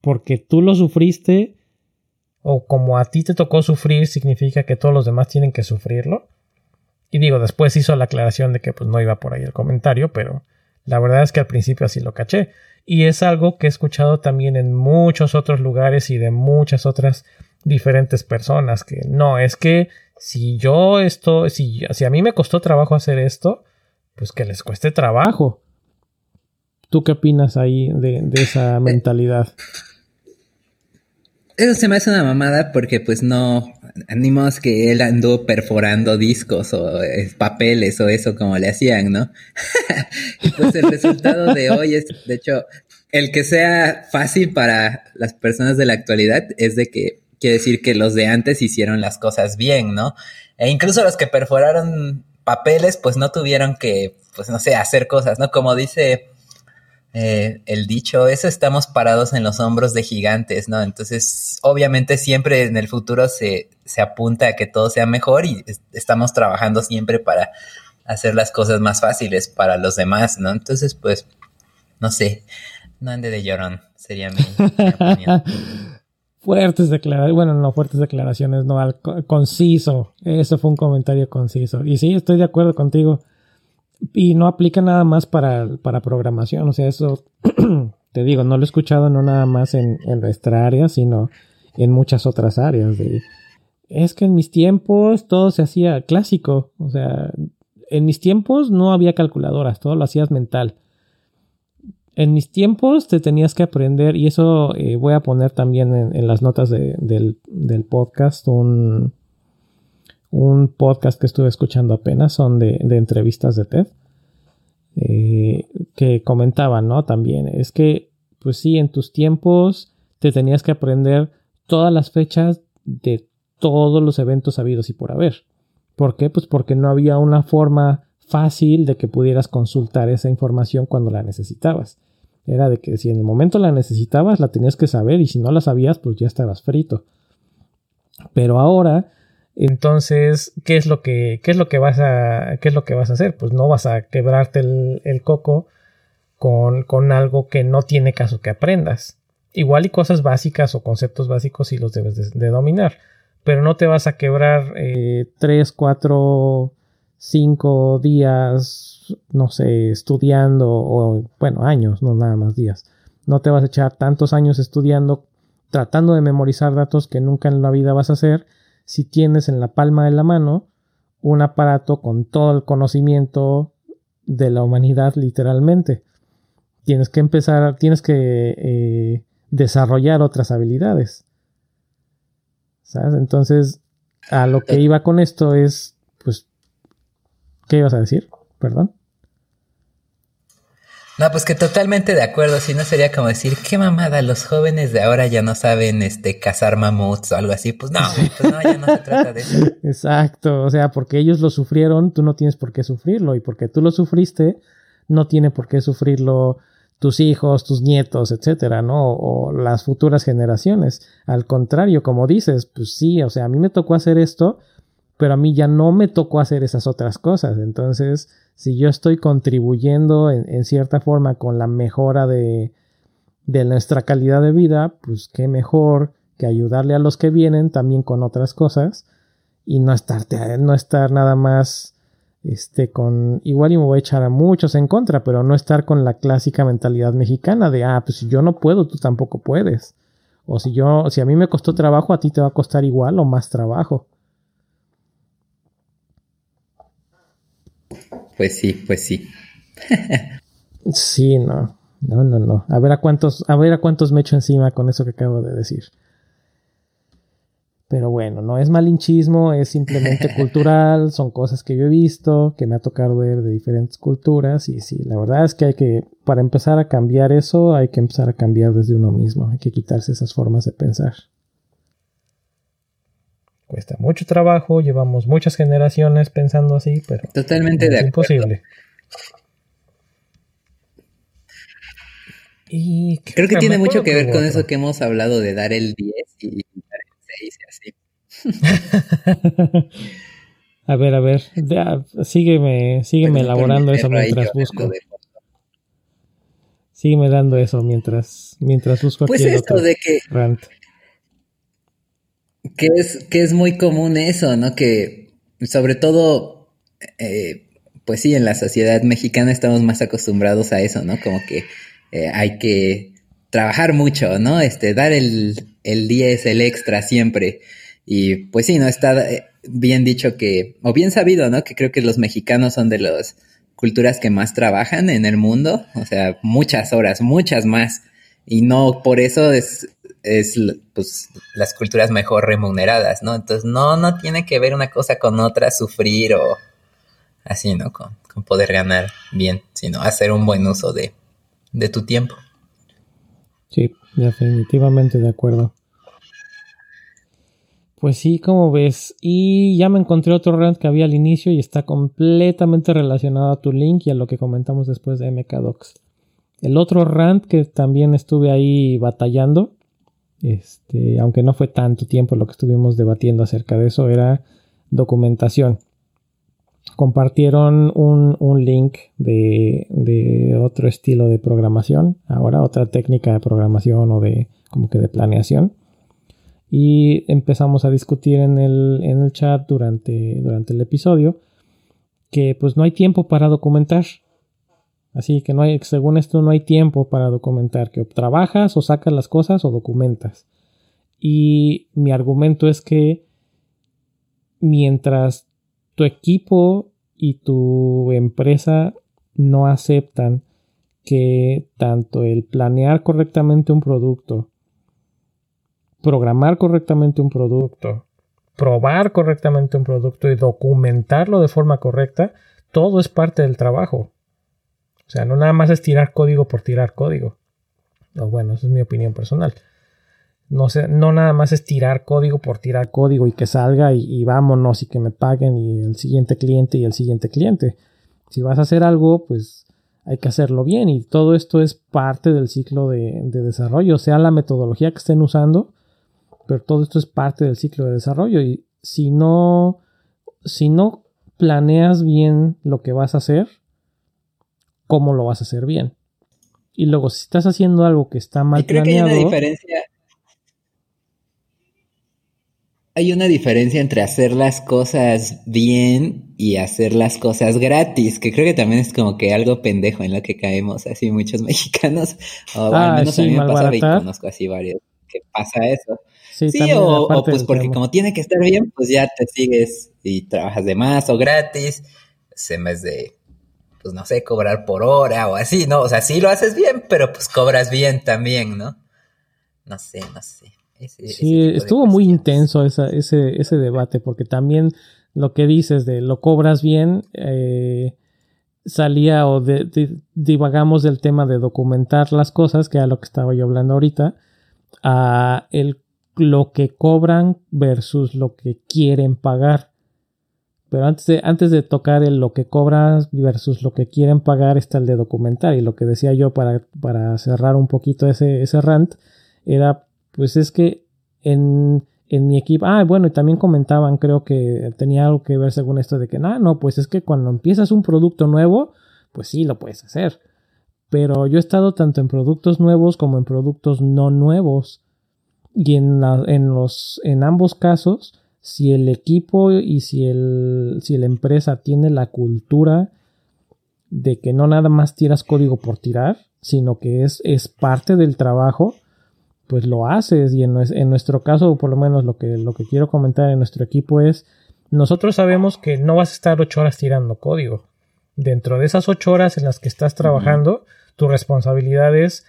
porque tú lo sufriste o como a ti te tocó sufrir significa que todos los demás tienen que sufrirlo. Y digo, después hizo la aclaración de que pues no iba por ahí el comentario, pero la verdad es que al principio así lo caché. Y es algo que he escuchado también en muchos otros lugares y de muchas otras diferentes personas, que no, es que si yo esto, si, si a mí me costó trabajo hacer esto, pues que les cueste trabajo. ¿Tú qué opinas ahí de, esa mentalidad? Eso se me hace una mamada porque pues no, animamos que él anduvo perforando discos o eh, papeles o eso como le hacían, ¿no? y pues el resultado de hoy es, de hecho, el que sea fácil para las personas de la actualidad es de que quiere decir que los de antes hicieron las cosas bien, ¿no? E incluso los que perforaron papeles pues no tuvieron que, pues no sé, hacer cosas, ¿no? Como dice eh, el dicho, eso estamos parados en los hombros de gigantes, ¿no? Entonces, obviamente siempre en el futuro se, se apunta a que todo sea mejor y estamos trabajando siempre para hacer las cosas más fáciles para los demás, ¿no? Entonces, pues, no sé, no ande de llorón, sería mi, fuertes declaraciones, bueno, no fuertes declaraciones, no, al conciso, eso fue un comentario conciso. Y sí, estoy de acuerdo contigo. Y no aplica nada más para, para programación, o sea, eso te digo, no lo he escuchado no nada más en, en nuestra área, sino en muchas otras áreas. Es que en mis tiempos todo se hacía clásico, o sea, en mis tiempos no había calculadoras, todo lo hacías mental. En mis tiempos te tenías que aprender, y eso eh, voy a poner también en, en las notas de, del, del, podcast un, un podcast que estuve escuchando apenas, son de, entrevistas de TED, eh, que comentaban, ¿no? También, es que, pues sí, en tus tiempos te tenías que aprender todas las fechas de todos los eventos habidos y por haber. ¿Por qué? Pues porque no había una forma fácil de que pudieras consultar esa información cuando la necesitabas. Era de que si en el momento la necesitabas, la tenías que saber y si no la sabías, pues ya estabas frito. Pero ahora entonces, ¿qué es lo que, qué es lo que vas a, qué es lo que vas a hacer? Pues no vas a quebrarte el, coco con, con, algo que no tiene caso que aprendas. Igual y cosas básicas o conceptos básicos sí los debes de, dominar, pero no te vas a quebrar eh, tres, cuatro, cinco días, no sé, estudiando o, bueno, años, no nada más días. No te vas a echar tantos años estudiando, tratando de memorizar datos que nunca en la vida vas a hacer si tienes en la palma de la mano un aparato con todo el conocimiento de la humanidad literalmente. Tienes que empezar, tienes que eh, desarrollar otras habilidades. ¿Sabes? Entonces, a lo que eh. iba con esto es, pues, ¿qué ibas a decir? Perdón. No, pues que totalmente de acuerdo, si no sería como decir, qué mamada, los jóvenes de ahora ya no saben este cazar mamuts o algo así, pues no, pues no, ya no se trata de eso. Exacto, o sea, porque ellos lo sufrieron, tú no tienes por qué sufrirlo, y porque tú lo sufriste, no tiene por qué sufrirlo tus hijos, tus nietos, etcétera, ¿no? O las futuras generaciones. Al contrario, como dices, pues sí, o sea, a mí me tocó hacer esto, pero a mí ya no me tocó hacer esas otras cosas, entonces si yo estoy contribuyendo en, cierta forma con la mejora de, de, nuestra calidad de vida, pues qué mejor que ayudarle a los que vienen también con otras cosas y no estar, no estar nada más este con igual y me voy a echar a muchos en contra, pero no estar con la clásica mentalidad mexicana de ah, pues si yo no puedo, tú tampoco puedes. O si yo si a mí me costó trabajo, a ti te va a costar igual o más trabajo. Pues sí, pues sí. sí, no. No, no, no. A ver a cuántos, a ver a cuántos me echo encima con eso que acabo de decir. Pero bueno, no es malinchismo, es simplemente cultural, son cosas que yo he visto, que me ha tocado ver de diferentes culturas y sí, la verdad es que hay que, para empezar a cambiar eso, hay que empezar a cambiar desde uno mismo, hay que quitarse esas formas de pensar. Cuesta mucho trabajo, llevamos muchas generaciones pensando así, pero totalmente de imposible. Y creo que tiene mucho que ver con eso que hemos hablado de dar el 10 y a ver, a ver, sígueme, sígueme elaborando eso mientras busco. Sígueme dando eso mientras, mientras busco pues aquí esto de que, Que es, que es muy común eso, ¿no? Que sobre todo, eh, pues sí, en la sociedad mexicana estamos más acostumbrados a eso, ¿no? Como que eh, hay que trabajar mucho, ¿no? Este, dar el, el 10, el extra siempre. Y pues sí, ¿no? Está eh, bien dicho que, o bien sabido, ¿no? Que creo que los mexicanos son de las culturas que más trabajan en el mundo, o sea, muchas horas, muchas más. Y no por eso es, es pues, las culturas mejor remuneradas, ¿no? Entonces, no, no tiene que ver una cosa con otra, sufrir o así, ¿no? Con, poder ganar bien, sino hacer un buen uso de, de tu tiempo. Sí, definitivamente de acuerdo. Pues sí, como ves. Y ya me encontré otro rant que había al inicio y está completamente relacionado a tu link y a lo que comentamos después de MKDocs. El otro rant que también estuve ahí batallando, este, aunque no fue tanto tiempo lo que estuvimos debatiendo acerca de eso, era documentación. Compartieron un, un link de, de otro estilo de programación, ahora otra técnica de programación o de como que de planeación y empezamos a discutir en el, en el chat durante, durante el episodio que pues no hay tiempo para documentar. Así que no hay, según esto no hay tiempo para documentar, que trabajas o sacas las cosas o documentas. Y mi argumento es que mientras tu equipo y tu empresa no aceptan que tanto el planear correctamente un producto programar correctamente un producto, probar correctamente un producto y documentarlo de forma correcta, todo es parte del trabajo. O sea, no nada más es tirar código por tirar código. O bueno, esa es mi opinión personal. No, sé, no nada más es tirar código por tirar código y que salga y, vámonos y que me paguen y el siguiente cliente y el siguiente cliente. Si vas a hacer algo, pues hay que hacerlo bien y todo esto es parte del ciclo de, de desarrollo, sea la metodología que estén usando pero todo esto es parte del ciclo de desarrollo y si no, si no planeas bien lo que vas a hacer, ¿cómo lo vas a hacer bien? Y luego, si estás haciendo algo que está mal creo planeado. Que hay una diferencia. Hay una diferencia entre hacer las cosas bien y hacer las cosas gratis, que creo que también es como que algo pendejo en lo que caemos así muchos mexicanos. O al ah, menos a mí me pasa y conozco así varios que pasa eso. Sí, o, pues porque como tiene que estar bien, pues ya te sigues y trabajas de más o gratis, se me de, pues no sé, cobrar por hora o así, ¿no? O sea, sí lo haces bien, pero pues cobras bien también, ¿no? No sé, no sé. sí, estuvo muy intenso ese, ese debate, porque también lo que dices de lo cobras bien, eh, salía o divagamos del tema de documentar las cosas, que era lo que estaba yo hablando ahorita, a el lo que cobran versus lo que quieren pagar. Pero antes de, antes de tocar el lo que cobran versus lo que quieren pagar está el de documentar. Y lo que decía yo para, para cerrar un poquito ese, ese rant era, pues es que en, en mi equipo, ah, bueno, y también comentaban, creo que tenía algo que ver según esto de que, no, no, pues es que cuando empiezas un producto nuevo, pues sí, lo puedes hacer. Pero yo he estado tanto en productos nuevos como en productos no nuevos. Y en, en, los, en ambos casos, si el equipo y si, el, si la empresa tiene la cultura de que no nada más tiras código por tirar, sino que es, es parte del trabajo, pues lo haces. Y en, en, nuestro caso, por lo menos lo que, lo que quiero comentar en nuestro equipo es, nosotros sabemos que no vas a estar ocho horas tirando código. Dentro de esas ocho horas en las que estás trabajando, tu responsabilidad es,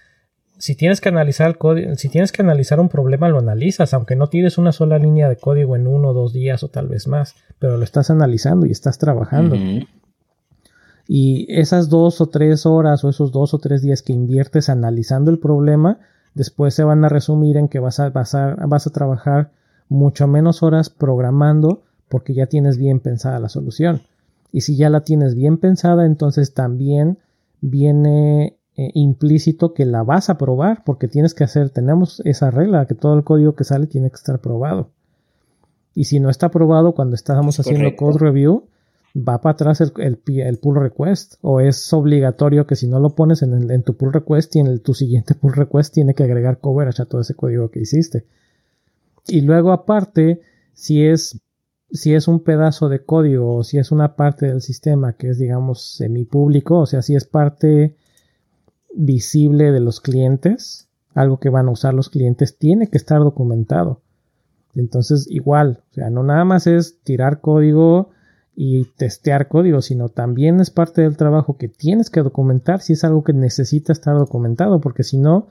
si tienes que analizar el código, si tienes que analizar un problema, lo analizas, aunque no tires una sola línea de código en uno o dos días o tal vez más, pero lo estás analizando y estás trabajando. Y esas dos o tres horas o esos dos o tres días que inviertes analizando el problema, después se van a resumir en que vas a, vas a, vas a trabajar mucho menos horas programando porque ya tienes bien pensada la solución. Y si ya la tienes bien pensada, entonces también viene eh, implícito que la vas a probar porque tienes que hacer, tenemos esa regla que todo el código que sale tiene que estar probado. Y si no está probado cuando estamos haciendo code review, va para atrás el, el, pull request o es obligatorio que si no lo pones en, en tu pull request y en tu siguiente pull request tiene que agregar coverage a todo ese código que hiciste. Y luego aparte, si es, si es un pedazo de código o si es una parte del sistema que es digamos semi público, o sea, si es parte visible de los clientes, algo que van a usar los clientes, tiene que estar documentado. Entonces, igual, o sea, no nada más es tirar código y testear código, sino también es parte del trabajo que tienes que documentar si es algo que necesita estar documentado, porque si no,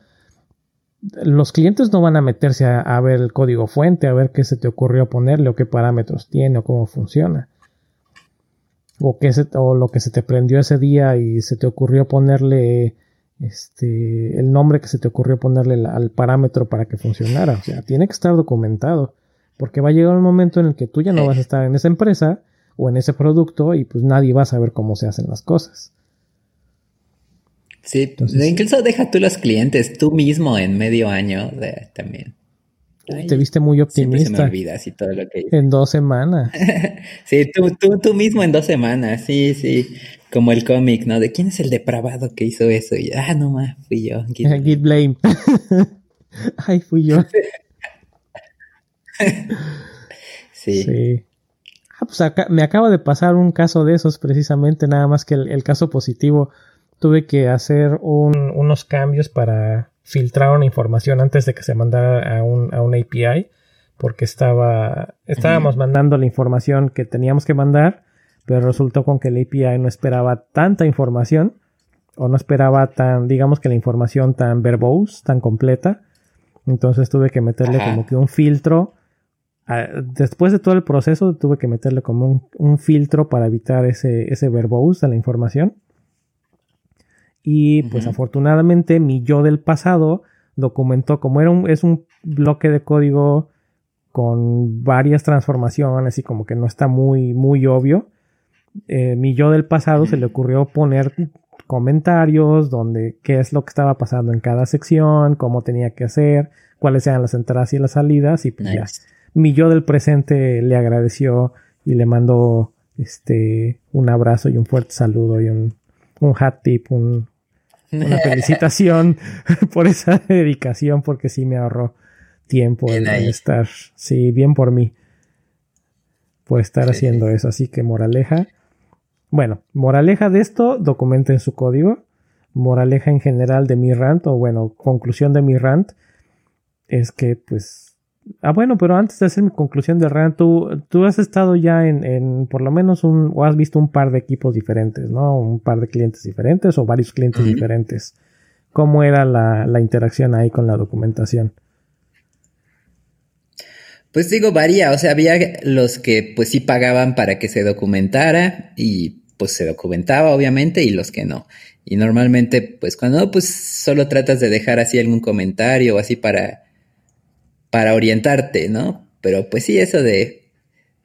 los clientes no van a meterse a, ver el código fuente, a ver qué se te ocurrió ponerle o qué parámetros tiene o cómo funciona. O, qué o lo que se te prendió ese día y se te ocurrió ponerle este, el nombre que se te ocurrió ponerle al parámetro para que funcionara. O sea, tiene que estar documentado. Porque va a llegar un momento en el que tú ya no vas a estar en esa empresa o en ese producto y pues nadie va a saber cómo se hacen las cosas. Sí, incluso deja tú los clientes, tú mismo en medio año también. Te viste muy optimista. Se todo lo que En dos semanas. sí, tú, tú, tú mismo en dos semanas, sí, sí. Como el cómic, ¿no? De quién es el depravado que hizo eso. Y, ah, no más, fui yo. Git blame. Ay, fui yo. sí. sí. Ah, pues me acaba de pasar un caso de esos precisamente, nada más que el, caso positivo. Tuve que hacer unos cambios para filtrar una información antes de que se mandara a un, a API, porque estaba, estábamos mandando la información que teníamos que mandar, pero resultó con que el API no esperaba tanta información, o no esperaba tan, digamos que la información tan verbose, tan completa. Entonces tuve que meterle como que un filtro después de todo el proceso tuve que meterle como un, filtro para evitar ese, ese verbose de la información. Y pues afortunadamente mi yo del pasado documentó como era un, es un bloque de código con varias transformaciones y como que no está muy, muy obvio. Eh, mi yo del pasado se le ocurrió poner comentarios donde qué es lo que estaba pasando en cada sección, cómo tenía que hacer, cuáles eran las entradas y las salidas y pues ya. Mi yo del presente le agradeció y le mandó este un abrazo y un fuerte saludo y un, un hat tip, un, una felicitación por esa dedicación porque sí me ahorró tiempo en, estar, sí, bien por mí, por estar haciendo eso. Así que moraleja, bueno, moraleja de esto, documenten su código. Moraleja en general de mi rant, o bueno, conclusión de mi rant, es que pues Ah, bueno, pero antes de hacer mi conclusión de RAN, tú, tú has estado ya en, en, por lo menos un, o has visto un par de equipos diferentes, ¿no? Un par de clientes diferentes o varios clientes diferentes. ¿Cómo era la, la interacción ahí con la documentación? Pues digo, varía, o sea, había los que pues sí pagaban para que se documentara y pues se documentaba obviamente y los que no. Y normalmente pues cuando pues solo tratas de dejar así algún comentario o así para para orientarte, ¿no? Pero pues sí, eso de,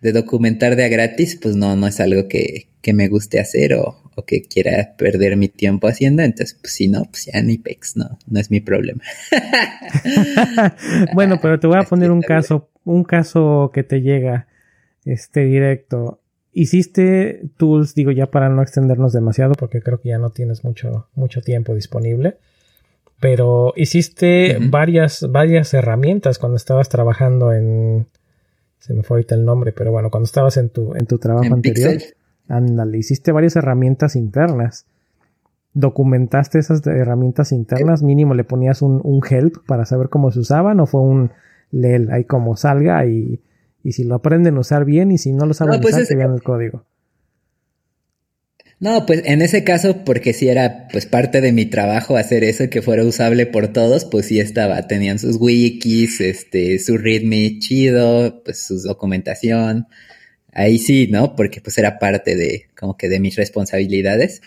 de documentar de a gratis, pues no, no es algo que, que me guste hacer o, o, que quiera perder mi tiempo haciendo. Entonces, pues si no, pues ya ni pex, no, no es mi problema. bueno, pero te voy a poner un caso, un caso que te llega, este directo. Hiciste tools, digo ya para no extendernos demasiado, porque creo que ya no tienes mucho, mucho tiempo disponible Pero hiciste varias, varias herramientas cuando estabas trabajando en. Se me fue ahorita el nombre, pero bueno, cuando estabas en tu, en tu trabajo anterior. Ándale, hiciste varias herramientas internas. ¿Documentaste esas herramientas internas? Mínimo le ponías un, un help para saber cómo se usaban o fue un leel ahí como salga y, y si lo aprenden a usar bien y si no lo saben pues usar, que vean el código. No, pues en ese caso, porque si era pues parte de mi trabajo hacer eso que fuera usable por todos, pues sí estaba, tenían sus wikis, este, su readme chido, pues su documentación. Ahí sí, ¿no? Porque pues era parte de, como que de mis responsabilidades.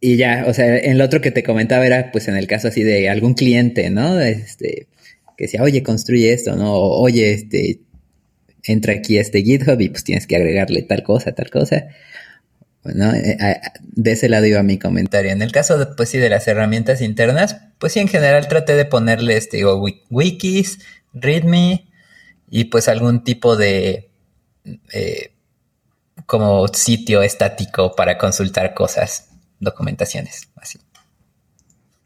Y ya, o sea, en lo otro que te comentaba era pues en el caso así de algún cliente, ¿no? Este, que decía, oye, construye esto, ¿no? O, oye, este, entra aquí a este GitHub y pues tienes que agregarle tal cosa, tal cosa. Bueno, eh, eh, de ese lado iba mi comentario. En el caso, de, pues sí, de las herramientas internas, pues sí, en general traté de ponerle, este, digo, wikis, readme y pues algún tipo de eh, como sitio estático para consultar cosas, documentaciones, así.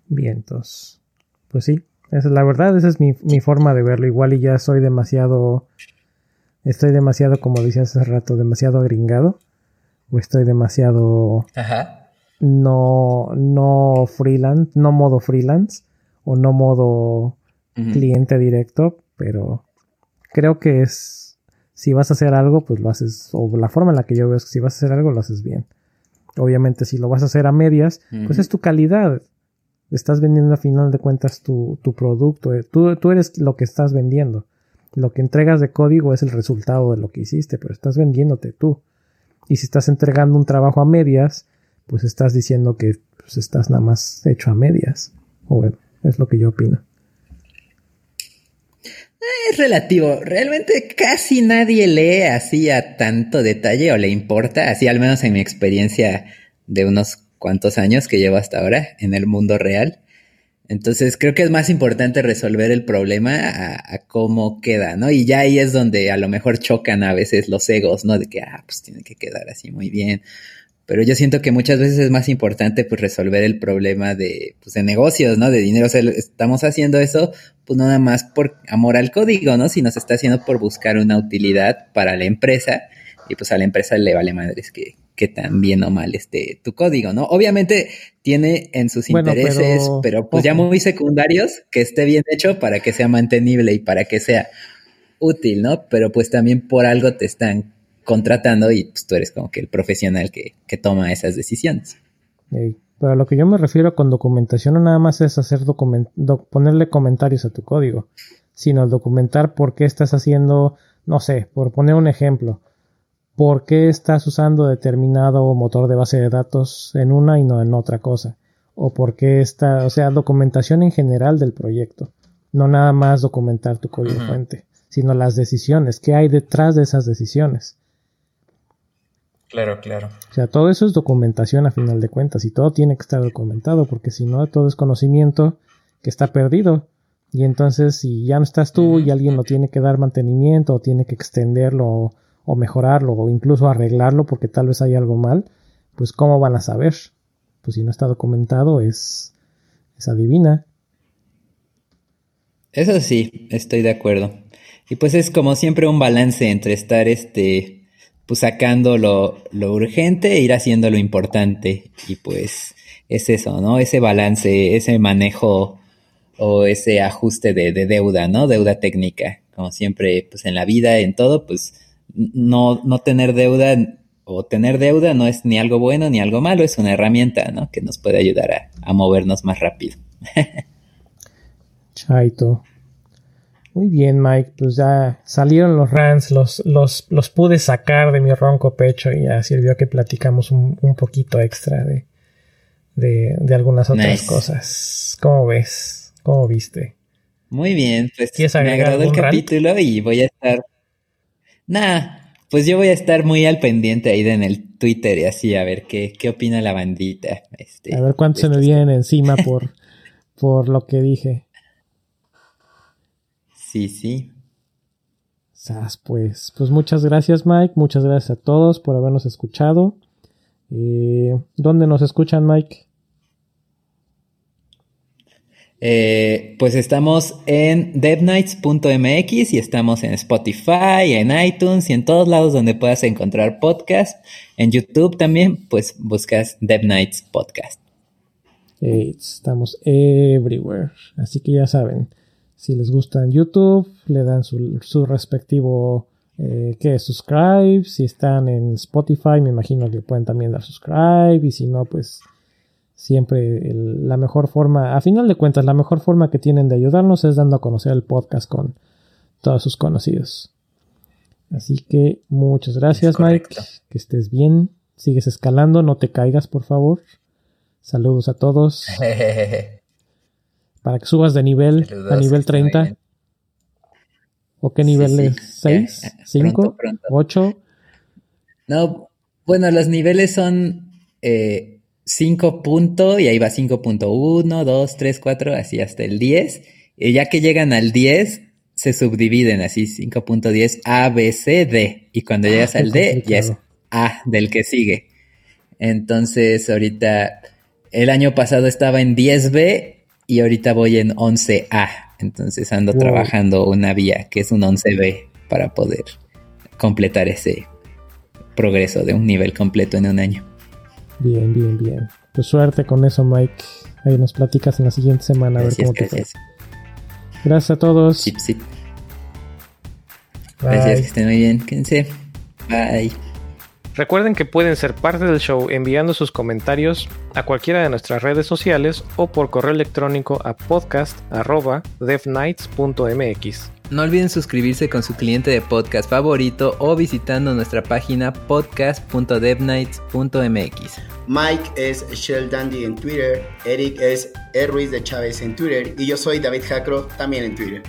Bien, entonces, pues sí, esa es la verdad, esa es mi, mi forma de verlo. Igual y ya soy demasiado, estoy demasiado, como decía hace rato, demasiado agringado o estoy demasiado no no freelance, no modo freelance o no modo cliente directo, pero creo que es si vas a hacer algo, pues lo haces o la forma en la que yo veo es que si vas a hacer algo lo haces bien. Obviamente si lo vas a hacer a medias, pues es tu calidad. Estás vendiendo a final de cuentas tu, tu producto, eh, tú, tú eres lo que estás vendiendo. Lo que entregas de código es el resultado de lo que hiciste, pero estás vendiéndote tú. Y si estás entregando un trabajo a medias, pues estás diciendo que pues, estás nada más hecho a medias. O bueno, es lo que yo opino. Es relativo. Realmente casi nadie lee así a tanto detalle o le importa, así al menos en mi experiencia de unos cuantos años que llevo hasta ahora en el mundo real. Entonces creo que es más importante resolver el problema a, cómo queda, ¿no? Y ya ahí es donde a lo mejor chocan a veces los egos, ¿no? De que, ah, pues tiene que quedar así muy bien. Pero yo siento que muchas veces es más importante pues resolver el problema de, pues, de negocios, ¿no? De dinero. O sea, estamos haciendo eso pues no nada más por amor al código, ¿no? Sino se está haciendo por buscar una utilidad para la empresa y pues a la empresa le vale madres que, que tan bien o mal esté tu código, ¿no? Obviamente tiene en sus intereses, pero, pues ya muy secundarios, que esté bien hecho para que sea mantenible y para que sea útil, ¿no? Pero pues también por algo te están contratando y pues tú eres como que el profesional que, toma esas decisiones. Pero a lo que yo me refiero con documentación no nada más es hacer ponerle comentarios a tu código, sino documentar por qué estás haciendo, no sé, por poner un ejemplo, por qué estás usando determinado motor de base de datos en una y no en otra cosa. O por qué está, o sea, documentación en general del proyecto. No nada más documentar tu código fuente, sino las decisiones, qué hay detrás de esas decisiones. Claro, claro. O sea, todo eso es documentación a final de cuentas y todo tiene que estar documentado porque si no, todo es conocimiento que está perdido. Y entonces, si ya no estás tú y alguien lo tiene que dar mantenimiento o tiene que extenderlo o mejorarlo o incluso arreglarlo porque tal vez hay algo mal, pues ¿cómo van a saber? Pues si no está documentado es, es adivina. Eso sí, estoy de acuerdo. Y pues es como siempre un balance entre estar este pues sacando lo, lo urgente e ir haciendo lo importante. Y pues es eso, ¿no? Ese balance, ese manejo o ese ajuste de, de deuda, ¿no? Deuda técnica. Como siempre, pues en la vida, en todo, pues no, no tener deuda o tener deuda no es ni algo bueno ni algo malo, es una herramienta, ¿no? Que nos puede ayudar a, movernos más rápido. Chaito. Muy bien, Mike. Pues ya salieron los rants, los, los, los pude sacar de mi ronco pecho y ya sirvió que platicamos un, poquito extra de, de, algunas otras cosas. ¿Cómo ves? ¿Cómo viste? Muy bien, pues me agradó el capítulo y voy a estar Nah, pues yo voy a estar muy al pendiente ahí en el Twitter y así a ver qué, qué opina la bandita. Este, a ver cuánto se me vienen encima por, por lo que dije. Sí, sí. Sas, pues, pues muchas gracias Mike, muchas gracias a todos por habernos escuchado. Eh, ¿Dónde nos escuchan Mike? Eh, pues estamos en devnights.mx y estamos en Spotify, en iTunes y en todos lados donde puedas encontrar podcast. En YouTube también, pues buscas DevNights Podcast. estamos everywhere. Así que ya saben, si les gusta en YouTube, le dan su, su respectivo eh, que subscribe. Si están en Spotify, me imagino que pueden también dar subscribe. Y si no, pues siempre la mejor forma, a final de cuentas, la mejor forma que tienen de ayudarnos es dando a conocer el podcast con todos sus conocidos. Así que muchas gracias, Mike. Que estés bien. Sigues escalando, no te caigas, por favor. Saludos a todos. Para que subas de nivel a nivel 30. ¿O qué nivel es? ¿6? ¿5? ¿8? No, bueno, los niveles son eh, 5 puntos y ahí va 5.1, 2, 3, 4, así hasta el 10. Y ya que llegan al 10, se subdividen así 5.10 A, B, C, D. Y cuando ah, llegas al D, ya es A del que sigue. Entonces, ahorita, el año pasado estaba en 10B y ahorita voy en 11A. Entonces ando trabajando una vía que es un 11B para poder completar ese progreso de un nivel completo en un año. Bien, bien, bien. Pues suerte con eso, Mike. Ahí nos platicas en la siguiente semana a ver cómo te Gracias. Gracias a todos. Sí, sí. Gracias, que estén muy bien. Quédense. Bye. Recuerden que pueden ser parte del show enviando sus comentarios a cualquiera de nuestras redes sociales o por correo electrónico a podcast.devnights.mx. No olviden suscribirse con su cliente de podcast favorito o visitando nuestra página podcast.devnights.mx. Mike es Shell Dandy en Twitter, Eric es Ruiz de Chávez en Twitter y yo soy David Jacro también en Twitter.